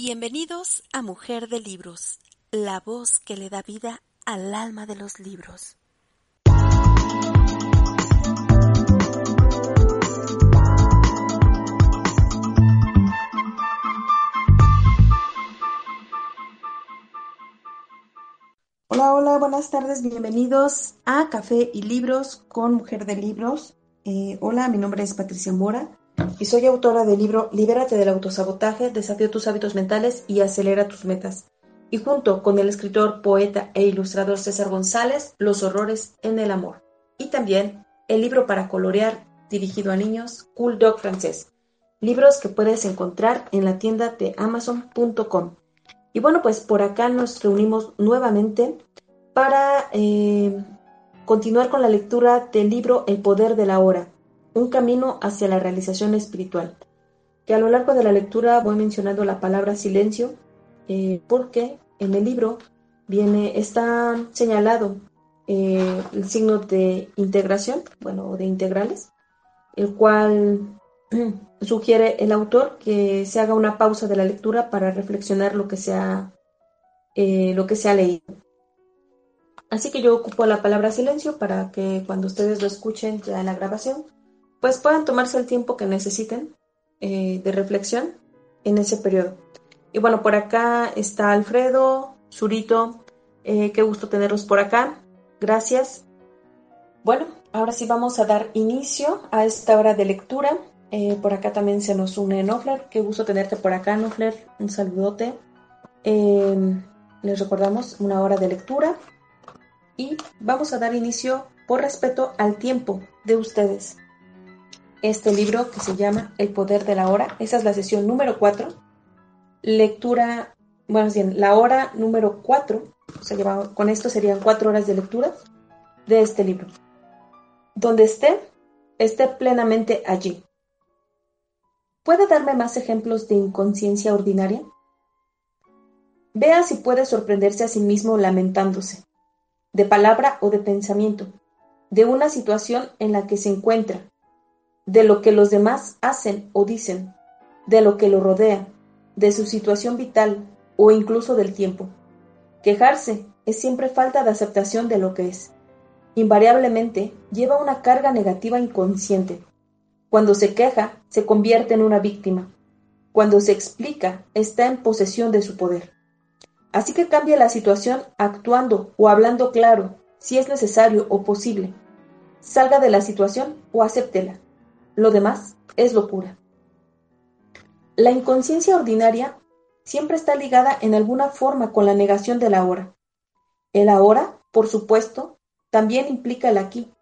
Bienvenidos a Mujer de Libros, la voz que le da vida al alma de los libros. Hola, hola, buenas tardes, bienvenidos a Café y Libros con Mujer de Libros. Eh, hola, mi nombre es Patricia Mora y soy autora del libro Libérate del autosabotaje, desafío tus hábitos mentales y acelera tus metas. Y junto con el escritor, poeta e ilustrador César González, Los horrores en el amor. Y también el libro para colorear dirigido a niños, Cool Dog francés. Libros que puedes encontrar en la tienda de amazon.com. Y bueno, pues por acá nos reunimos nuevamente para eh, continuar con la lectura del libro El poder de la hora, un camino hacia la realización espiritual. Que a lo largo de la lectura voy mencionando la palabra silencio, eh, porque en el libro viene, está señalado eh, el signo de integración, bueno, de integrales, el cual sugiere el autor que se haga una pausa de la lectura para reflexionar lo que se ha, eh, lo que se ha leído. Así que yo ocupo la palabra silencio para que cuando ustedes lo escuchen ya en la grabación, pues puedan tomarse el tiempo que necesiten eh, de reflexión en ese periodo. Y bueno, por acá está Alfredo, Zurito, eh, qué gusto tenerlos por acá. Gracias. Bueno, ahora sí vamos a dar inicio a esta hora de lectura. Eh, por acá también se nos une Nofler. Qué gusto tenerte por acá, Nofler. Un saludote. Em, les recordamos una hora de lectura. Y vamos a dar inicio por respeto al tiempo de ustedes. Este libro que se llama El poder de la hora. Esa es la sesión número 4. Lectura, bueno, bien, la hora número 4. O sea, con esto serían cuatro horas de lectura de este libro. Donde esté, esté plenamente allí ¿Puede darme más ejemplos de inconsciencia ordinaria? Vea si puede sorprenderse a sí mismo lamentándose, de palabra o de pensamiento, de una situación en la que se encuentra, de lo que los demás hacen o dicen, de lo que lo rodea, de su situación vital o incluso del tiempo. Quejarse es siempre falta de aceptación de lo que es. Invariablemente lleva una carga negativa inconsciente cuando se queja, se convierte en una víctima. Cuando se explica, está en posesión de su poder. Así que cambia la situación actuando o hablando claro, si es necesario o posible. Salga de la situación o acéptela. Lo demás es locura. La inconsciencia ordinaria siempre está ligada en alguna forma con la negación del ahora. El ahora, por supuesto, también implica el aquí,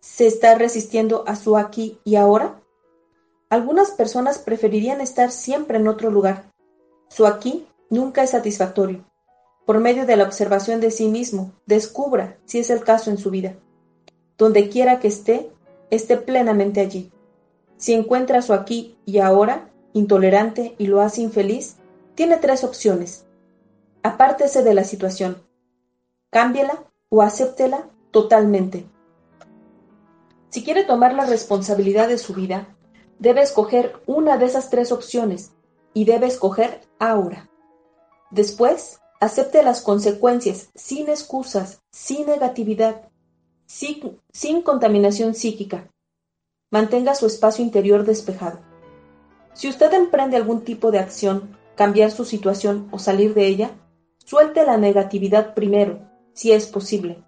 se está resistiendo a su aquí y ahora? Algunas personas preferirían estar siempre en otro lugar. Su aquí nunca es satisfactorio. Por medio de la observación de sí mismo, descubra si es el caso en su vida. Donde quiera que esté, esté plenamente allí. Si encuentra su aquí y ahora intolerante y lo hace infeliz, tiene tres opciones. Apártese de la situación. Cámbiela o acéptela totalmente. Si quiere tomar la responsabilidad de su vida, debe escoger una de esas tres opciones y debe escoger ahora. Después, acepte las consecuencias sin excusas, sin negatividad, sin, sin, contaminación psíquica. Mantenga su espacio interior despejado. Si usted emprende algún tipo de acción, cambiar su situación o salir de ella, suelte la negatividad primero, si es posible.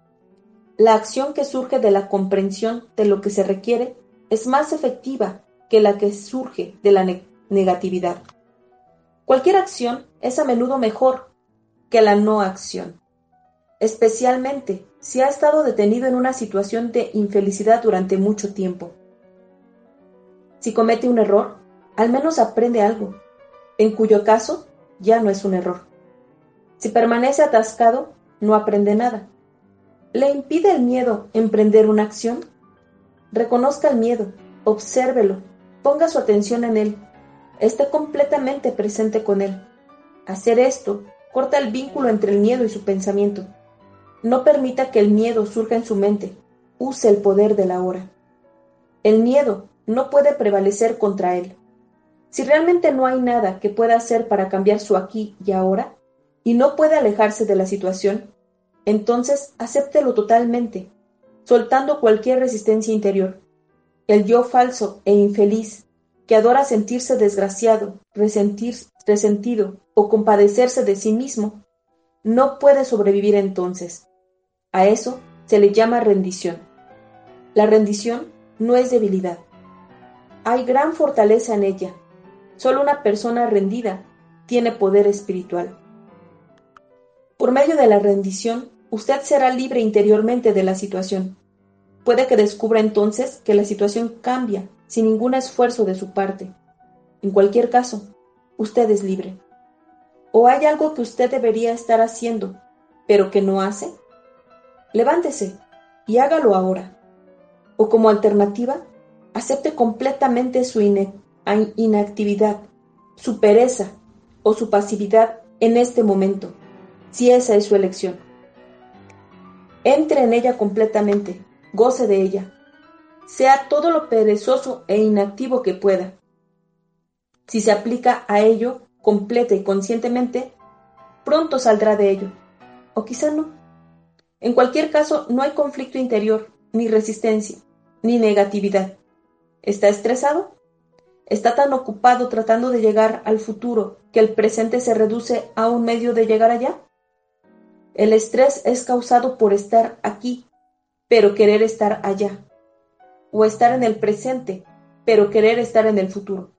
La acción que surge de la comprensión de lo que se requiere es más efectiva que la que surge de la negatividad. Cualquier acción es a menudo mejor que la no acción, especialmente si ha estado detenido en una situación de infelicidad durante mucho tiempo. Si comete un error, al menos aprende algo, en cuyo caso ya no es un error. Si permanece atascado, no aprende nada. ¿Le impide el miedo emprender una acción? Reconozca el miedo, obsérvelo, ponga su atención en él, esté completamente presente con él. Hacer esto corta el vínculo entre el miedo y su pensamiento. No permita que el miedo surja en su mente, use el poder de la hora. El miedo no puede prevalecer contra él. Si realmente no hay nada que pueda hacer para cambiar su aquí y ahora, y no puede alejarse de la situación, entonces acéptelo totalmente, soltando cualquier resistencia interior. El yo falso e infeliz, que adora sentirse desgraciado, resentir, resentido o compadecerse de sí mismo, no puede sobrevivir entonces. A eso se le llama rendición. La rendición no es debilidad. Hay gran fortaleza en ella. Solo una persona rendida tiene poder espiritual. Por medio de la rendición, usted será libre interiormente de la situación. Puede que descubra entonces que la situación cambia sin ningún esfuerzo de su parte. En cualquier caso, usted es libre. ¿O hay algo que usted debería estar haciendo, pero que no hace? Levántese y hágalo ahora. O como alternativa, acepte completamente su inactividad, su pereza o su pasividad en este momento, si esa es su elección. Entre en ella completamente, goce de ella, sea todo lo perezoso e inactivo que pueda. Si se aplica a ello completa y conscientemente, pronto saldrá de ello, o quizá no. En cualquier caso, no hay conflicto interior, ni resistencia, ni negatividad. ¿Está estresado? ¿Está tan ocupado tratando de llegar al futuro que el presente se reduce a un medio de llegar allá? El estrés es causado por estar aquí, pero querer estar allá o estar en el presente, pero querer estar en el futuro.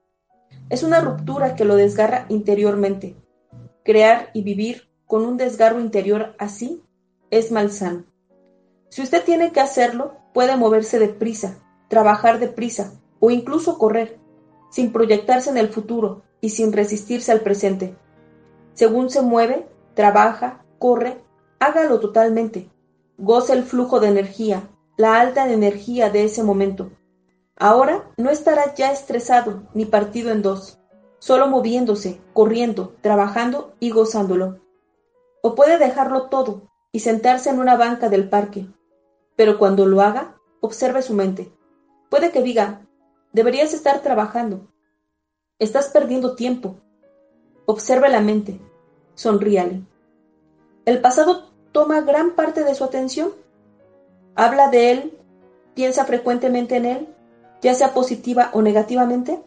Es una ruptura que lo desgarra interiormente. Crear y vivir con un desgarro interior así es malsano. Si usted tiene que hacerlo, puede moverse deprisa, trabajar deprisa o incluso correr, sin proyectarse en el futuro y sin resistirse al presente. Según se mueve, trabaja, corre, hágalo totalmente. Goce el flujo de energía, la alta energía de ese momento. Ahora no estará ya estresado ni partido en dos, solo moviéndose, corriendo, trabajando y gozándolo. O puede dejarlo todo y sentarse en una banca del parque. Pero cuando lo haga, observe su mente. Puede que diga, deberías estar trabajando. Estás perdiendo tiempo. Observe la mente. Sonríale. ¿El pasado toma gran parte de su atención? habla de él, piensa frecuentemente en él, ya sea positiva o negativamente.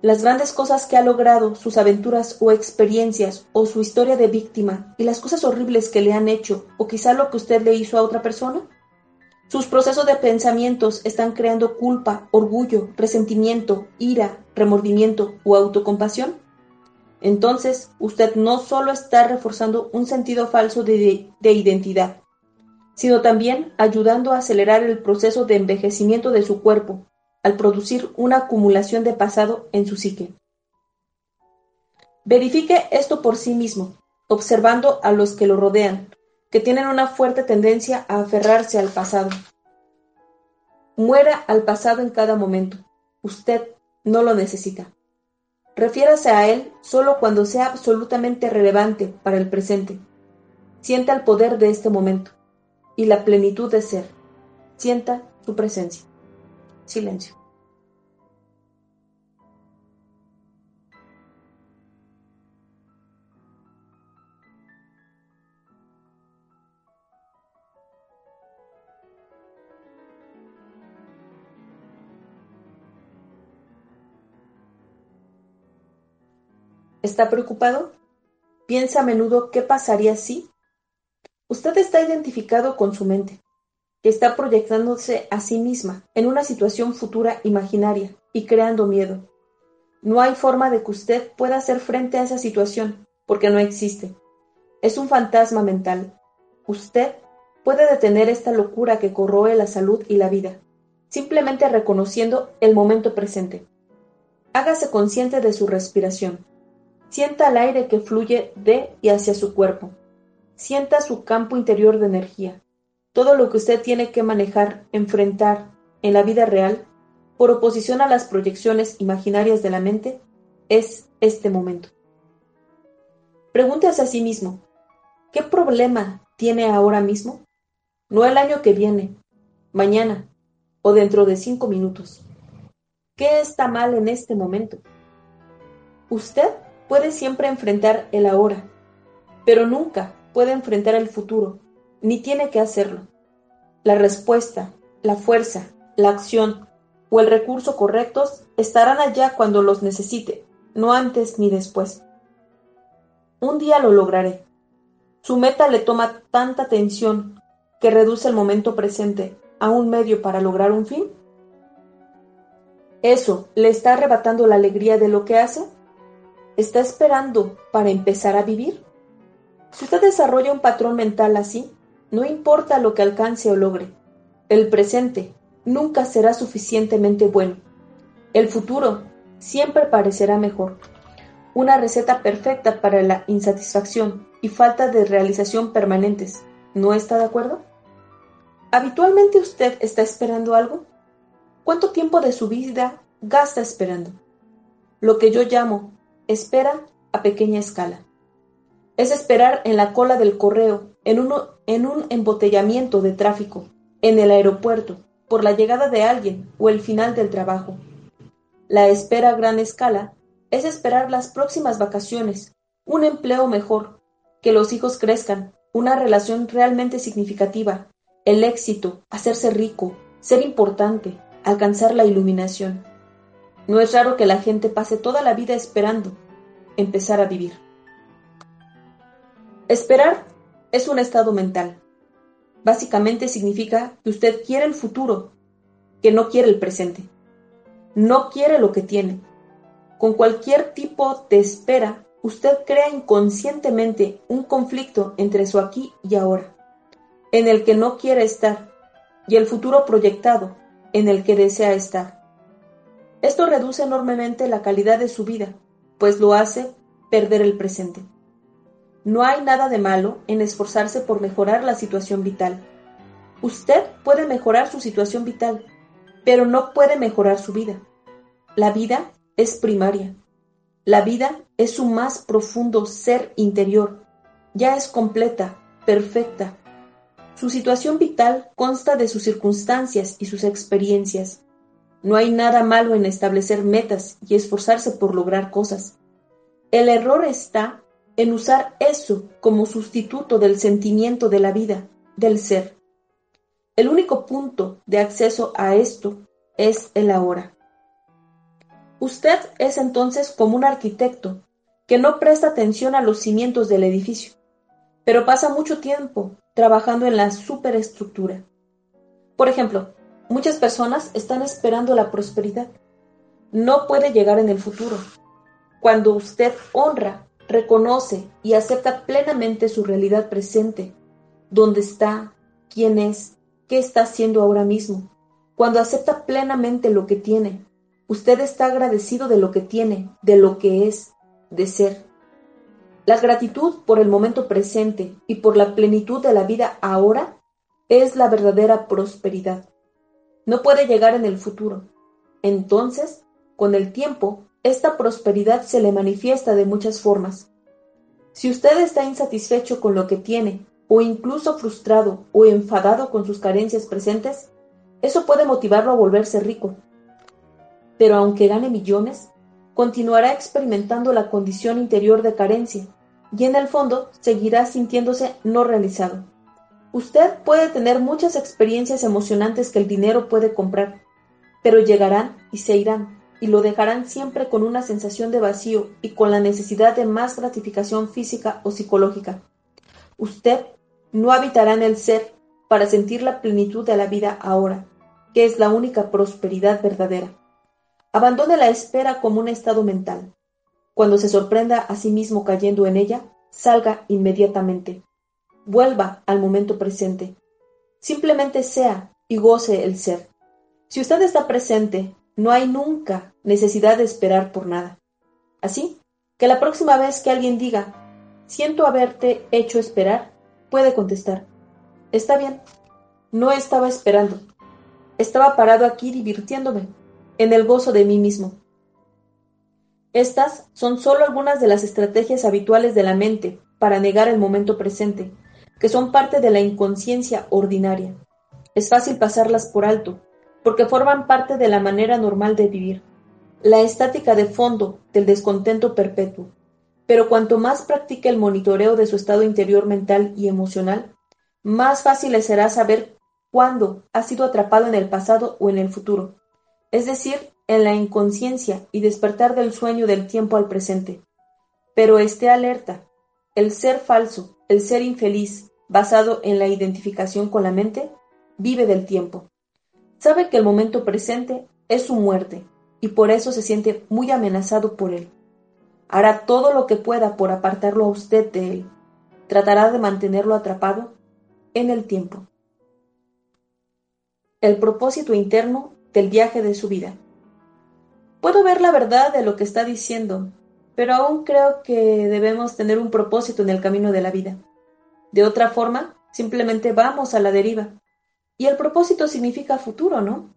Las grandes cosas que ha logrado, sus aventuras o experiencias, o su historia de víctima, y las cosas horribles que le han hecho, o quizá lo que usted le hizo a otra persona. Sus procesos de pensamientos están creando culpa, orgullo, resentimiento, ira, remordimiento o autocompasión. Entonces, usted no solo está reforzando un sentido falso de, de identidad, sino también ayudando a acelerar el proceso de envejecimiento de su cuerpo, al producir una acumulación de pasado en su psique. Verifique esto por sí mismo, observando a los que lo rodean, que tienen una fuerte tendencia a aferrarse al pasado. Muera al pasado en cada momento. Usted no lo necesita. Refiérase a él solo cuando sea absolutamente relevante para el presente. Sienta el poder de este momento y la plenitud de ser. Sienta su presencia. Silencio. ¿Está preocupado? ¿Piensa a menudo qué pasaría si? Usted está identificado con su mente, que está proyectándose a sí misma en una situación futura imaginaria y creando miedo. No hay forma de que usted pueda hacer frente a esa situación, porque no existe. Es un fantasma mental. Usted puede detener esta locura que corroe la salud y la vida, simplemente reconociendo el momento presente. Hágase consciente de su respiración. Sienta el aire que fluye de y hacia su cuerpo. Sienta su campo interior de energía. Todo lo que usted tiene que manejar, enfrentar en la vida real, por oposición a las proyecciones imaginarias de la mente, es este momento. Pregúntese a sí mismo, ¿qué problema tiene ahora mismo? No el año que viene, mañana o dentro de cinco minutos. ¿Qué está mal en este momento? Usted puede siempre enfrentar el ahora, pero nunca puede enfrentar el futuro, ni tiene que hacerlo. La respuesta, la fuerza, la acción o el recurso correctos estarán allá cuando los necesite, no antes ni después. Un día lo lograré. Su meta le toma tanta tensión que reduce el momento presente a un medio para lograr un fin. ¿Eso le está arrebatando la alegría de lo que hace? ¿Está esperando para empezar a vivir? Si usted desarrolla un patrón mental así, no importa lo que alcance o logre, el presente nunca será suficientemente bueno. El futuro siempre parecerá mejor. Una receta perfecta para la insatisfacción y falta de realización permanentes. ¿No está de acuerdo? ¿Habitualmente usted está esperando algo? ¿Cuánto tiempo de su vida gasta esperando? Lo que yo llamo espera a pequeña escala. Es esperar en la cola del correo, en, uno, en un embotellamiento de tráfico, en el aeropuerto, por la llegada de alguien o el final del trabajo. La espera a gran escala es esperar las próximas vacaciones, un empleo mejor, que los hijos crezcan, una relación realmente significativa, el éxito, hacerse rico, ser importante, alcanzar la iluminación. No es raro que la gente pase toda la vida esperando empezar a vivir. Esperar es un estado mental. Básicamente significa que usted quiere el futuro, que no quiere el presente. No quiere lo que tiene. Con cualquier tipo de espera, usted crea inconscientemente un conflicto entre su aquí y ahora, en el que no quiere estar, y el futuro proyectado, en el que desea estar. Esto reduce enormemente la calidad de su vida, pues lo hace perder el presente. No hay nada de malo en esforzarse por mejorar la situación vital. Usted puede mejorar su situación vital, pero no puede mejorar su vida. La vida es primaria. La vida es su más profundo ser interior. Ya es completa, perfecta. Su situación vital consta de sus circunstancias y sus experiencias. No hay nada malo en establecer metas y esforzarse por lograr cosas. El error está en usar eso como sustituto del sentimiento de la vida, del ser. El único punto de acceso a esto es el ahora. Usted es entonces como un arquitecto que no presta atención a los cimientos del edificio, pero pasa mucho tiempo trabajando en la superestructura. Por ejemplo, muchas personas están esperando la prosperidad. No puede llegar en el futuro. Cuando usted honra reconoce y acepta plenamente su realidad presente, dónde está, quién es, qué está haciendo ahora mismo. Cuando acepta plenamente lo que tiene, usted está agradecido de lo que tiene, de lo que es, de ser. La gratitud por el momento presente y por la plenitud de la vida ahora es la verdadera prosperidad. No puede llegar en el futuro. Entonces, con el tiempo, esta prosperidad se le manifiesta de muchas formas. Si usted está insatisfecho con lo que tiene, o incluso frustrado o enfadado con sus carencias presentes, eso puede motivarlo a volverse rico. Pero aunque gane millones, continuará experimentando la condición interior de carencia y en el fondo seguirá sintiéndose no realizado. Usted puede tener muchas experiencias emocionantes que el dinero puede comprar, pero llegarán y se irán y lo dejarán siempre con una sensación de vacío y con la necesidad de más gratificación física o psicológica. Usted no habitará en el ser para sentir la plenitud de la vida ahora, que es la única prosperidad verdadera. Abandone la espera como un estado mental. Cuando se sorprenda a sí mismo cayendo en ella, salga inmediatamente. Vuelva al momento presente. Simplemente sea y goce el ser. Si usted está presente no hay nunca necesidad de esperar por nada. Así Que la próxima vez que alguien diga, siento haberte hecho esperar, puede contestar, está bien, no estaba esperando, estaba parado aquí divirtiéndome, en el gozo de mí mismo. Estas son solo algunas de las estrategias habituales de la mente para negar el momento presente, que son parte de la inconsciencia ordinaria. Es fácil pasarlas por alto, porque forman parte de la manera normal de vivir, la estática de fondo del descontento perpetuo. Pero cuanto más practique el monitoreo de su estado interior mental y emocional, más fácil le será saber cuándo ha sido atrapado en el pasado o en el futuro, es decir, en la inconsciencia y despertar del sueño del tiempo al presente. Pero esté alerta, el ser falso, el ser infeliz, basado en la identificación con la mente, vive del tiempo. Sabe que el momento presente es su muerte y por eso se siente muy amenazado por él. Hará todo lo que pueda por apartarlo a usted de él. Tratará de mantenerlo atrapado en el tiempo. El propósito interno del viaje de su vida. Puedo ver la verdad de lo que está diciendo, pero aún creo que debemos tener un propósito en el camino de la vida. De otra forma, simplemente vamos a la deriva. Y el propósito significa futuro, ¿no?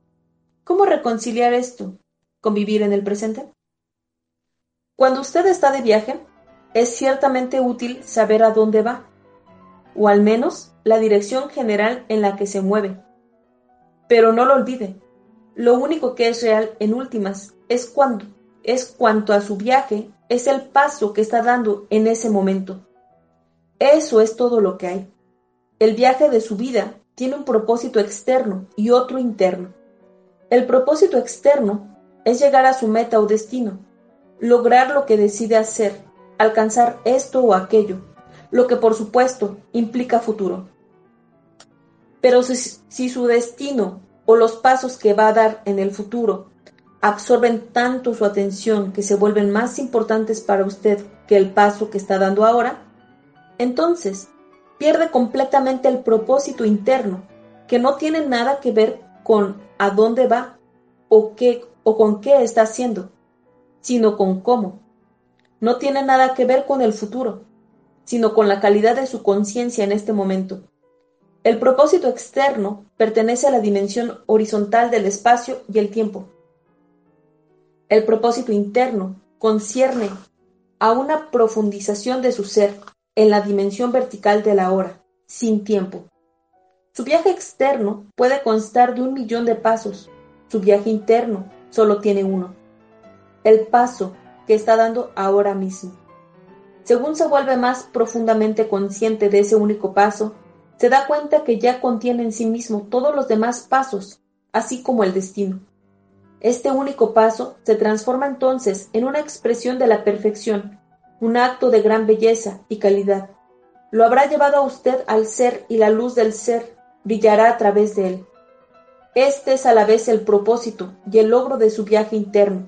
¿Cómo reconciliar esto con vivir en el presente? Cuando usted está de viaje, es ciertamente útil saber a dónde va, o al menos la dirección general en la que se mueve. Pero no lo olvide, lo único que es real en últimas es cuando es cuanto a su viaje, es el paso que está dando en ese momento. Eso es todo lo que hay. El viaje de su vida tiene un propósito externo y otro interno. El propósito externo es llegar a su meta o destino, lograr lo que decide hacer, alcanzar esto o aquello, lo que por supuesto implica futuro. Pero si, su destino o los pasos que va a dar en el futuro absorben tanto su atención que se vuelven más importantes para usted que el paso que está dando ahora, entonces pierde completamente el propósito interno, que no tiene nada que ver con a dónde va o qué o con qué está haciendo, sino con cómo. No tiene nada que ver con el futuro, sino con la calidad de su conciencia en este momento. El propósito externo pertenece a la dimensión horizontal del espacio y el tiempo. El propósito interno concierne a una profundización de su ser en la dimensión vertical de la hora, sin tiempo. Su viaje externo puede constar de un millón de pasos, su viaje interno solo tiene uno, el paso que está dando ahora mismo. Según se vuelve más profundamente consciente de ese único paso, se da cuenta que ya contiene en sí mismo todos los demás pasos, así como el destino. Este único paso se transforma entonces en una expresión de la perfección, un acto de gran belleza y calidad. Lo habrá llevado a usted al ser y la luz del ser brillará a través de él. Este es a la vez el propósito y el logro de su viaje interno,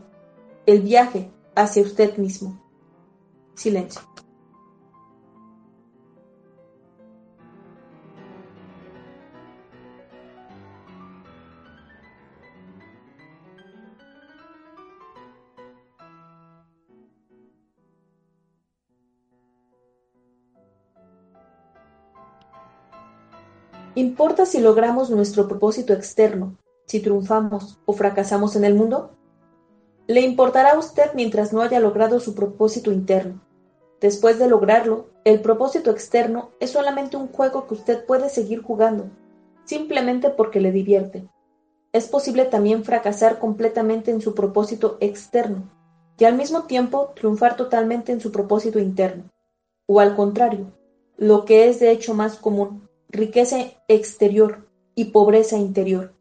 el viaje hacia usted mismo. Silencio. ¿Importa si logramos nuestro propósito externo, si triunfamos o fracasamos en el mundo? Le importará a usted mientras no haya logrado su propósito interno. Después de lograrlo, el propósito externo es solamente un juego que usted puede seguir jugando, simplemente porque le divierte. Es posible también fracasar completamente en su propósito externo y al mismo tiempo triunfar totalmente en su propósito interno. O al contrario, lo que es de hecho más común, riqueza exterior y pobreza interior,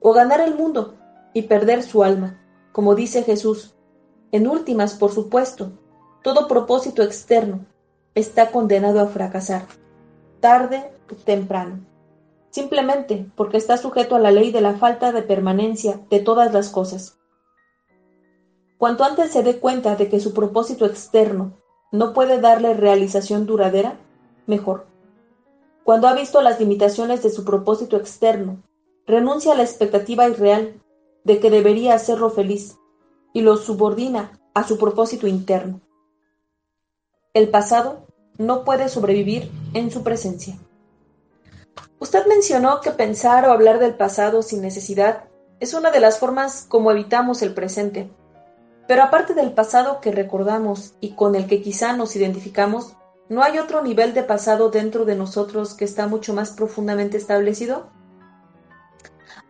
o ganar el mundo y perder su alma, como dice Jesús. En últimas, por supuesto, todo propósito externo está condenado a fracasar, tarde o temprano, simplemente porque está sujeto a la ley de la falta de permanencia de todas las cosas. Cuanto antes se dé cuenta de que su propósito externo no puede darle realización duradera, mejor. Cuando ha visto las limitaciones de su propósito externo, renuncia a la expectativa irreal de que debería hacerlo feliz y lo subordina a su propósito interno. El pasado no puede sobrevivir en su presencia. Usted mencionó que pensar o hablar del pasado sin necesidad es una de las formas como evitamos el presente. Pero aparte del pasado que recordamos y con el que quizá nos identificamos, ¿no hay otro nivel de pasado dentro de nosotros que está mucho más profundamente establecido?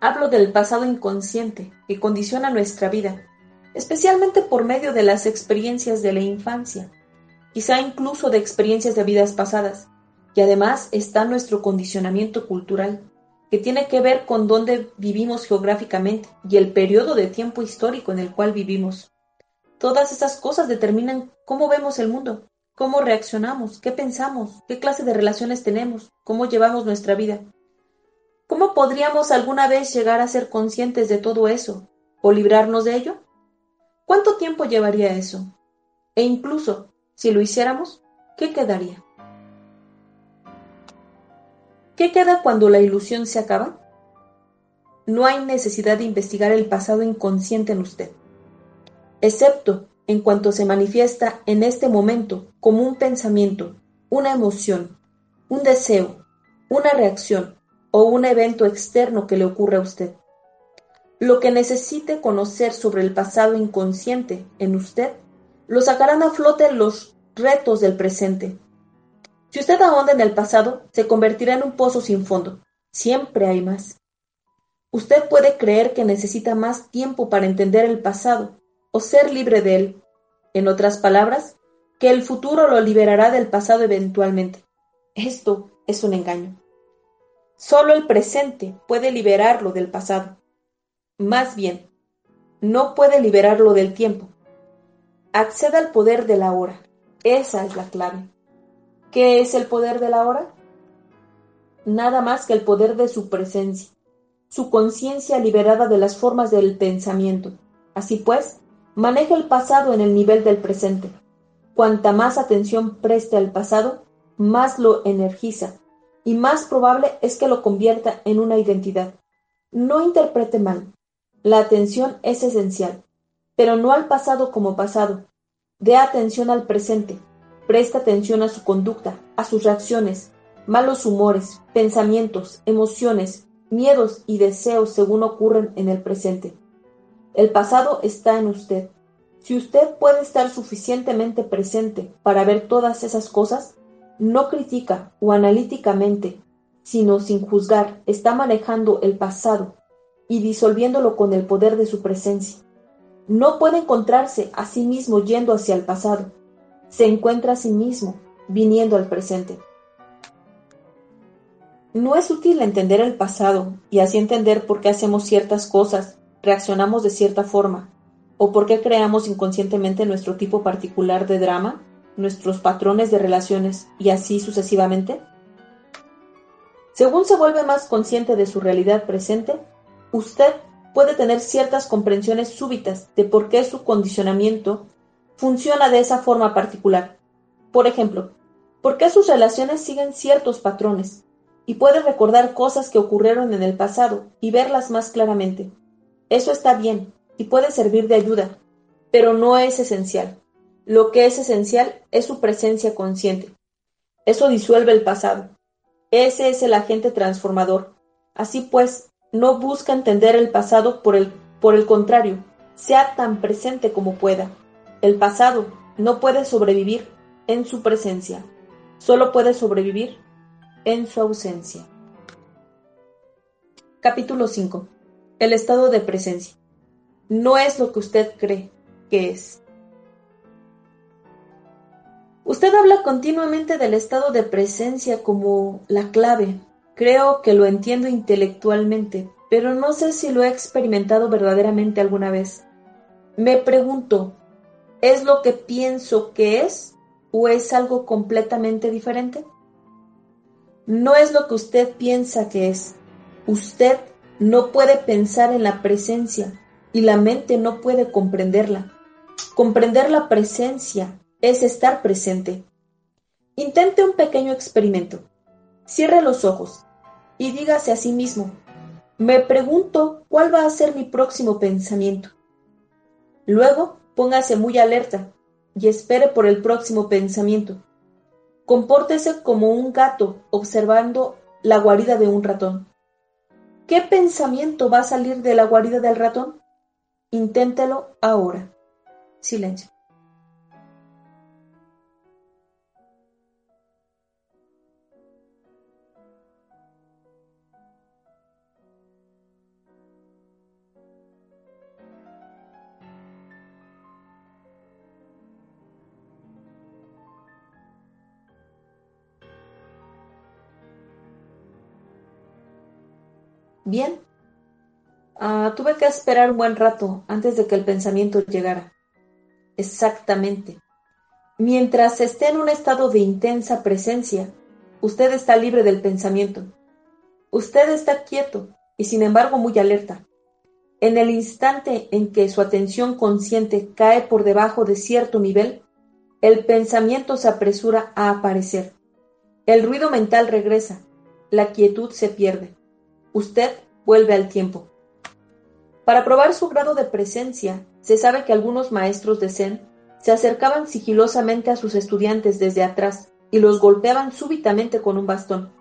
Hablo del pasado inconsciente que condiciona nuestra vida, especialmente por medio de las experiencias de la infancia, quizá incluso de experiencias de vidas pasadas, y además está nuestro condicionamiento cultural, que tiene que ver con dónde vivimos geográficamente y el periodo de tiempo histórico en el cual vivimos. Todas esas cosas determinan cómo vemos el mundo, cómo reaccionamos, qué pensamos, qué clase de relaciones tenemos, cómo llevamos nuestra vida. ¿Cómo podríamos alguna vez llegar a ser conscientes de todo eso o librarnos de ello? ¿Cuánto tiempo llevaría eso? E incluso, si lo hiciéramos, ¿qué quedaría? ¿Qué queda cuando la ilusión se acaba? No hay necesidad de investigar el pasado inconsciente en usted excepto en cuanto se manifiesta en este momento como un pensamiento, una emoción, un deseo, una reacción o un evento externo que le ocurre a usted. Lo que necesite conocer sobre el pasado inconsciente en usted lo sacarán a flote los retos del presente. Si usted ahonda en el pasado, se convertirá en un pozo sin fondo. Siempre hay más. Usted puede creer que necesita más tiempo para entender el pasado, o ser libre de él. En otras palabras, que el futuro lo liberará del pasado eventualmente. Esto es un engaño. Solo el presente puede liberarlo del pasado. Más bien, no puede liberarlo del tiempo. Acceda al poder de la hora. Esa es la clave. ¿Qué es el poder de la hora? Nada más que el poder de su presencia, su conciencia liberada de las formas del pensamiento. Así pues, Maneja el pasado en el nivel del presente. Cuanta más atención preste al pasado, más lo energiza y más probable es que lo convierta en una identidad. No interprete mal. La atención es esencial, pero no al pasado como pasado. Dé atención al presente. Presta atención a su conducta, a sus reacciones, malos humores, pensamientos, emociones, miedos y deseos según ocurren en el presente. El pasado está en usted. Si usted puede estar suficientemente presente para ver todas esas cosas, no critica o analíticamente, sino sin juzgar, está manejando el pasado y disolviéndolo con el poder de su presencia. No puede encontrarse a sí mismo yendo hacia el pasado. Se encuentra a sí mismo viniendo al presente. No es útil entender el pasado y así entender por qué hacemos ciertas cosas reaccionamos de cierta forma, o por qué creamos inconscientemente nuestro tipo particular de drama, nuestros patrones de relaciones y así sucesivamente? Según se vuelve más consciente de su realidad presente, usted puede tener ciertas comprensiones súbitas de por qué su condicionamiento funciona de esa forma particular. Por ejemplo, por qué sus relaciones siguen ciertos patrones, y puede recordar cosas que ocurrieron en el pasado y verlas más claramente. Eso está bien y puede servir de ayuda, pero no es esencial. Lo que es esencial es su presencia consciente. Eso disuelve el pasado. Ese es el agente transformador. Así pues, no busca entender el pasado por el, por el contrario, sea tan presente como pueda. El pasado no puede sobrevivir en su presencia, solo puede sobrevivir en su ausencia. Capítulo 5 el estado de presencia. No es lo que usted cree que es. Usted habla continuamente del estado de presencia como la clave. Creo que lo entiendo intelectualmente, pero no sé si lo he experimentado verdaderamente alguna vez. Me pregunto, ¿es lo que pienso que es o es algo completamente diferente? No es lo que usted piensa que es. Usted no puede pensar en la presencia y la mente no puede comprenderla. Comprender la presencia es estar presente. Intente un pequeño experimento. Cierre los ojos y dígase a sí mismo, me pregunto cuál va a ser mi próximo pensamiento. Luego, póngase muy alerta y espere por el próximo pensamiento. Compórtese como un gato observando la guarida de un ratón. ¿Qué pensamiento va a salir de la guarida del ratón? Inténtelo ahora. Silencio. Bien. Ah, tuve que esperar un buen rato antes de que el pensamiento llegara. Exactamente. Mientras esté en un estado de intensa presencia, usted está libre del pensamiento. Usted está quieto y sin embargo muy alerta. En el instante en que su atención consciente cae por debajo de cierto nivel, el pensamiento se apresura a aparecer. El ruido mental regresa, la quietud se pierde usted vuelve al tiempo. Para probar su grado de presencia, se sabe que algunos maestros de Zen se acercaban sigilosamente a sus estudiantes desde atrás y los golpeaban súbitamente con un bastón.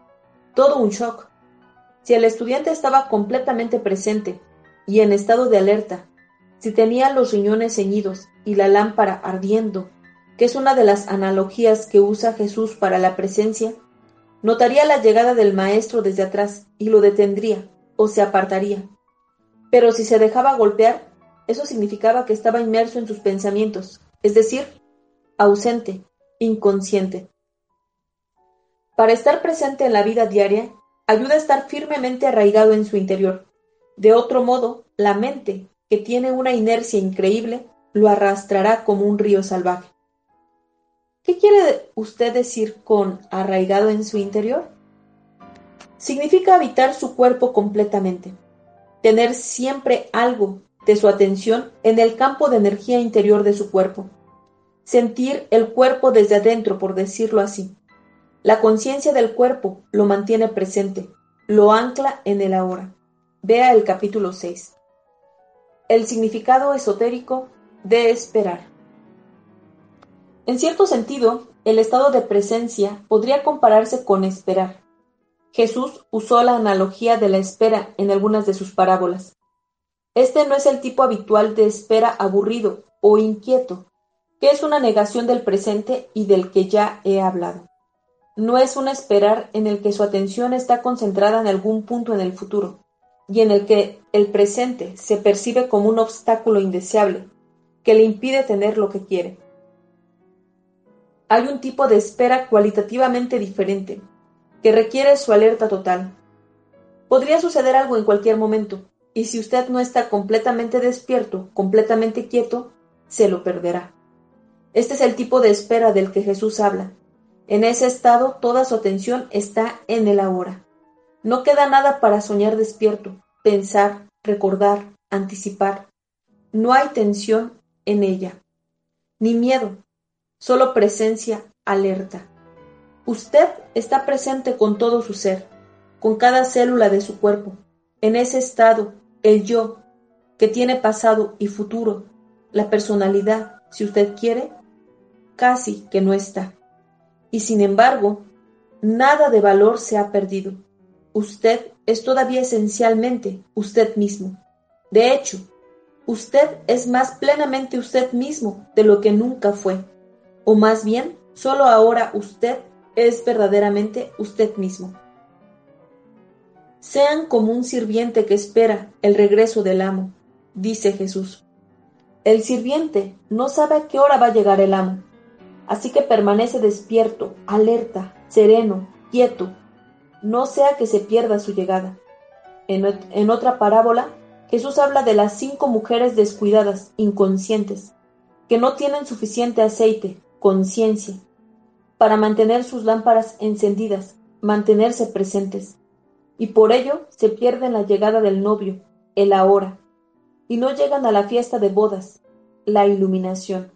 Todo un shock. Si el estudiante estaba completamente presente y en estado de alerta, si tenía los riñones ceñidos y la lámpara ardiendo, que es una de las analogías que usa Jesús para la presencia, Notaría la llegada del maestro desde atrás y lo detendría o se apartaría. Pero si se dejaba golpear, eso significaba que estaba inmerso en sus pensamientos, es decir, ausente, inconsciente. Para estar presente en la vida diaria, ayuda a estar firmemente arraigado en su interior. De otro modo, la mente, que tiene una inercia increíble, lo arrastrará como un río salvaje. ¿Qué quiere usted decir con arraigado en su interior? Significa habitar su cuerpo completamente, tener siempre algo de su atención en el campo de energía interior de su cuerpo, sentir el cuerpo desde adentro, por decirlo así. La conciencia del cuerpo lo mantiene presente, lo ancla en el ahora. Vea el capítulo 6. El significado esotérico de esperar. En cierto sentido, el estado de presencia podría compararse con esperar. Jesús usó la analogía de la espera en algunas de sus parábolas. Este no es el tipo habitual de espera aburrido o inquieto, que es una negación del presente y del que ya he hablado. No es un esperar en el que su atención está concentrada en algún punto en el futuro, y en el que el presente se percibe como un obstáculo indeseable, que le impide tener lo que quiere hay un tipo de espera cualitativamente diferente, que requiere su alerta total. Podría suceder algo en cualquier momento, y si usted no está completamente despierto, completamente quieto, se lo perderá. Este es el tipo de espera del que Jesús habla. En ese estado toda su atención está en el ahora. No queda nada para soñar despierto, pensar, recordar, anticipar. No hay tensión en ella, ni miedo, solo presencia alerta. Usted está presente con todo su ser, con cada célula de su cuerpo, en ese estado, el yo, que tiene pasado y futuro, la personalidad, si usted quiere, casi que no está. Y sin embargo, nada de valor se ha perdido. Usted es todavía esencialmente usted mismo. De hecho, usted es más plenamente usted mismo de lo que nunca fue o más bien, solo ahora usted es verdaderamente usted mismo. Sean como un sirviente que espera el regreso del amo, dice Jesús. El sirviente no sabe a qué hora va a llegar el amo, así que permanece despierto, alerta, sereno, quieto, no sea que se pierda su llegada. En, en otra parábola, Jesús habla de las cinco mujeres descuidadas, inconscientes, que no tienen suficiente aceite conciencia, para mantener sus lámparas encendidas, mantenerse presentes. Y por ello se pierden la llegada del novio, el ahora, y no llegan a la fiesta de bodas, la iluminación.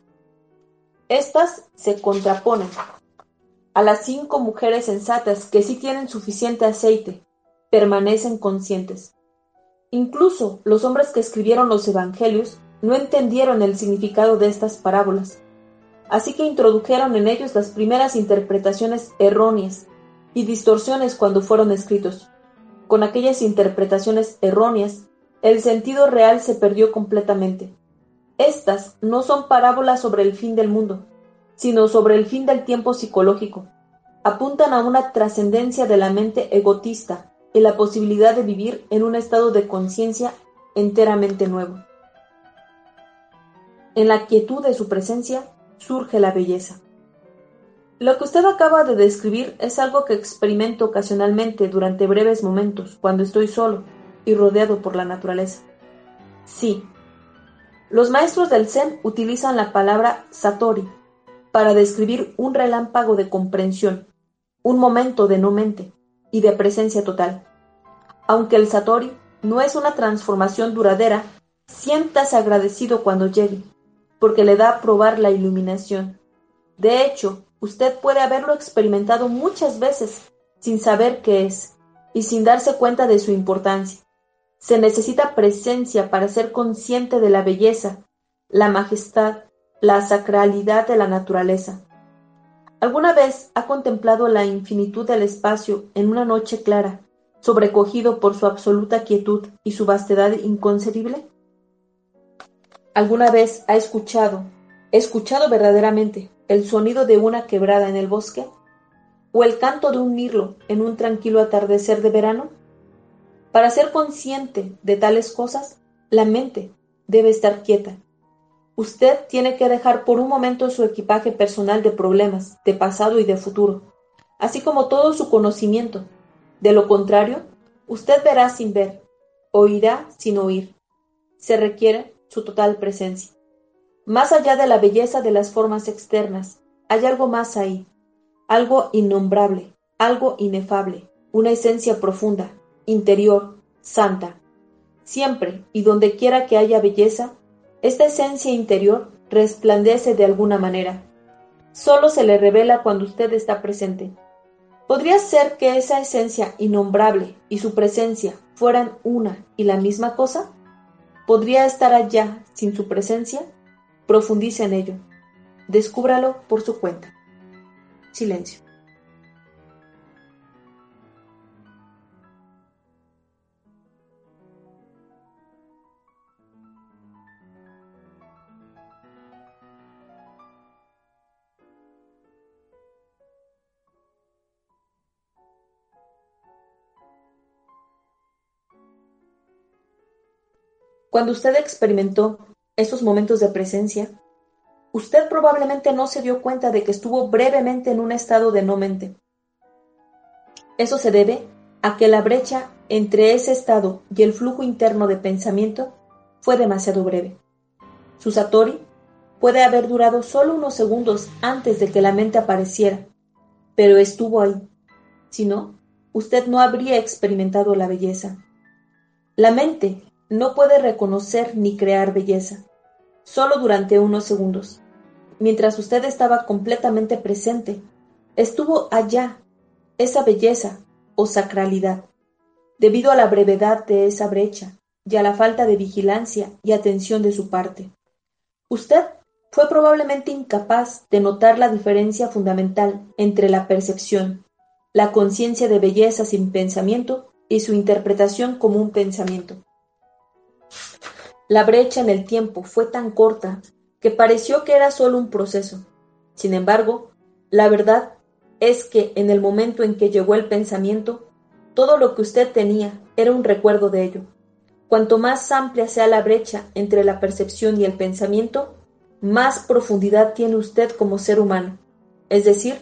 Estas se contraponen a las cinco mujeres sensatas que sí tienen suficiente aceite, permanecen conscientes. Incluso los hombres que escribieron los evangelios no entendieron el significado de estas parábolas, así que introdujeron en ellos las primeras interpretaciones erróneas y distorsiones cuando fueron escritos. Con aquellas interpretaciones erróneas, el sentido real se perdió completamente. Estas no son parábolas sobre el fin del mundo, sino sobre el fin del tiempo psicológico. Apuntan a una trascendencia de la mente egotista y la posibilidad de vivir en un estado de conciencia enteramente nuevo. En la quietud de su presencia surge la belleza. Lo que usted acaba de describir es algo que experimento ocasionalmente durante breves momentos cuando estoy solo y rodeado por la naturaleza. Sí, los maestros del Zen utilizan la palabra satori para describir un relámpago de comprensión, un momento de no mente y de presencia total. Aunque el satori no es una transformación duradera, siéntase agradecido cuando llegue, porque le da a probar la iluminación. De hecho, usted puede haberlo experimentado muchas veces sin saber qué es y sin darse cuenta de su importancia. Se necesita presencia para ser consciente de la belleza, la majestad, la sacralidad de la naturaleza. ¿Alguna vez ha contemplado la infinitud del espacio en una noche clara, sobrecogido por su absoluta quietud y su vastedad inconcebible? ¿Alguna vez ha escuchado, escuchado verdaderamente, el sonido de una quebrada en el bosque? ¿O el canto de un mirlo en un tranquilo atardecer de verano? Para ser consciente de tales cosas, la mente debe estar quieta. Usted tiene que dejar por un momento su equipaje personal de problemas, de pasado y de futuro, así como todo su conocimiento. De lo contrario, usted verá sin ver, oirá sin oír. Se requiere su total presencia. Más allá de la belleza de las formas externas, hay algo más ahí, algo innombrable, algo inefable, una esencia profunda, interior, santa. Siempre y donde quiera que haya belleza, esta esencia interior resplandece de alguna manera. Solo se le revela cuando usted está presente. ¿Podría ser que esa esencia innombrable y su presencia fueran una y la misma cosa? ¿Podría estar allá sin su presencia? Profundice en ello. Descúbralo por su cuenta. Silencio. Cuando usted experimentó esos momentos de presencia, usted probablemente no se dio cuenta de que estuvo brevemente en un estado de no mente. Eso se debe a que la brecha entre ese estado y el flujo interno de pensamiento fue demasiado breve. Su Satori puede haber durado solo unos segundos antes de que la mente apareciera, pero estuvo ahí. Si no, usted no habría experimentado la belleza. La mente no puede reconocer ni crear belleza, solo durante unos segundos. Mientras usted estaba completamente presente, estuvo allá esa belleza o sacralidad, debido a la brevedad de esa brecha y a la falta de vigilancia y atención de su parte. Usted fue probablemente incapaz de notar la diferencia fundamental entre la percepción, la conciencia de belleza sin pensamiento y su interpretación como un pensamiento. La brecha en el tiempo fue tan corta que pareció que era solo un proceso. Sin embargo, la verdad es que en el momento en que llegó el pensamiento, todo lo que usted tenía era un recuerdo de ello. Cuanto más amplia sea la brecha entre la percepción y el pensamiento, más profundidad tiene usted como ser humano, es decir,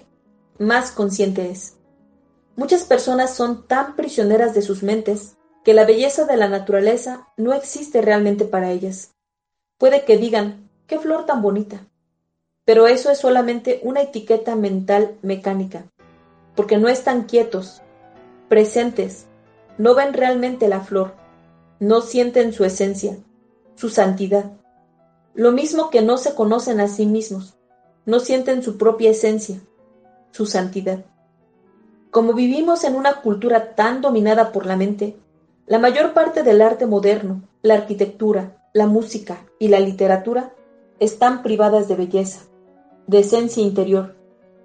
más consciente es. Muchas personas son tan prisioneras de sus mentes que la belleza de la naturaleza no existe realmente para ellas. Puede que digan, qué flor tan bonita. Pero eso es solamente una etiqueta mental mecánica, porque no están quietos, presentes, no ven realmente la flor, no sienten su esencia, su santidad. Lo mismo que no se conocen a sí mismos, no sienten su propia esencia, su santidad. Como vivimos en una cultura tan dominada por la mente, la mayor parte del arte moderno, la arquitectura, la música y la literatura están privadas de belleza. de esencia interior,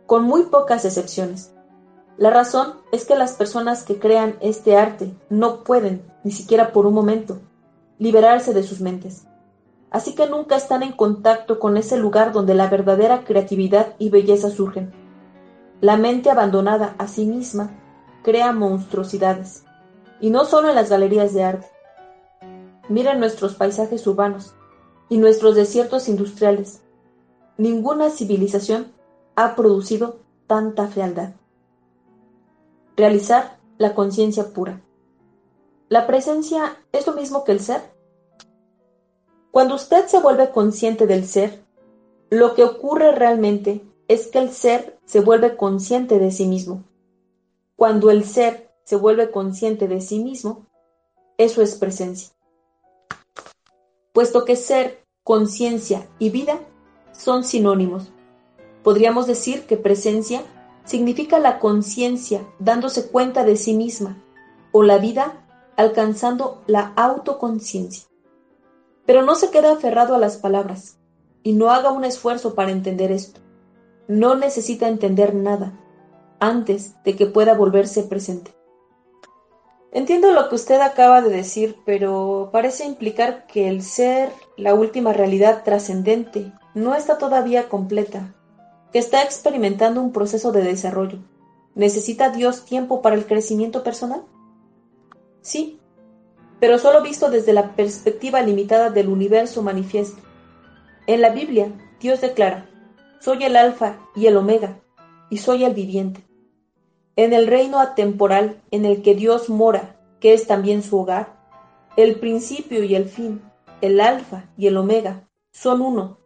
con muy pocas excepciones. La razón es que las personas que crean este arte no pueden, ni siquiera por un momento, liberarse de sus mentes. Así que nunca están en contacto con ese lugar donde la verdadera creatividad y belleza surgen. La mente abandonada a sí misma crea monstruosidades, y no solo en las galerías de arte. Miren nuestros paisajes urbanos y nuestros desiertos industriales. Ninguna civilización ha producido tanta fealdad. Realizar la conciencia pura. ¿La presencia es lo mismo que el ser? Cuando usted se vuelve consciente del ser, lo que ocurre realmente es que el ser se vuelve consciente de sí mismo. Cuando el ser se vuelve consciente de sí mismo, eso es presencia. Puesto que ser, conciencia y vida son sinónimos, podríamos decir que presencia significa la conciencia dándose cuenta de sí misma o la vida alcanzando la autoconciencia. Pero no se quede aferrado a las palabras y no haga un esfuerzo para entender esto. No necesita entender nada antes de que pueda volverse presente. Entiendo lo que usted acaba de decir, pero parece implicar que el ser, la última realidad trascendente, no está todavía completa, que está experimentando un proceso de desarrollo. ¿Necesita Dios tiempo para el crecimiento personal? Sí, pero solo visto desde la perspectiva limitada del universo manifiesto. En la Biblia, Dios declara, soy el alfa y el omega, y soy el viviente. En el reino atemporal en el que Dios mora, que es también su hogar, el principio y el fin, el alfa y el omega, son uno,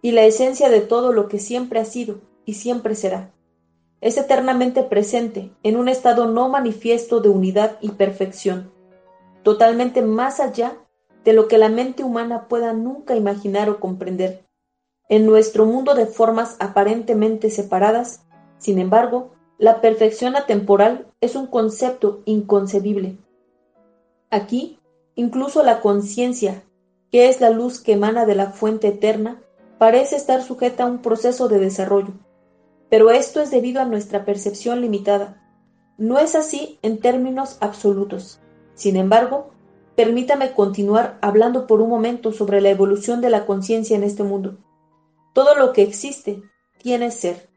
y la esencia de todo lo que siempre ha sido y siempre será. Es eternamente presente en un estado no manifiesto de unidad y perfección totalmente más allá de lo que la mente humana pueda nunca imaginar o comprender. En nuestro mundo de formas aparentemente separadas, sin embargo, la perfección atemporal es un concepto inconcebible. Aquí, incluso la conciencia, que es la luz que emana de la fuente eterna, parece estar sujeta a un proceso de desarrollo. Pero esto es debido a nuestra percepción limitada. No es así en términos absolutos. Sin embargo, permítame continuar hablando por un momento sobre la evolución de la conciencia en este mundo. Todo lo que existe tiene ser,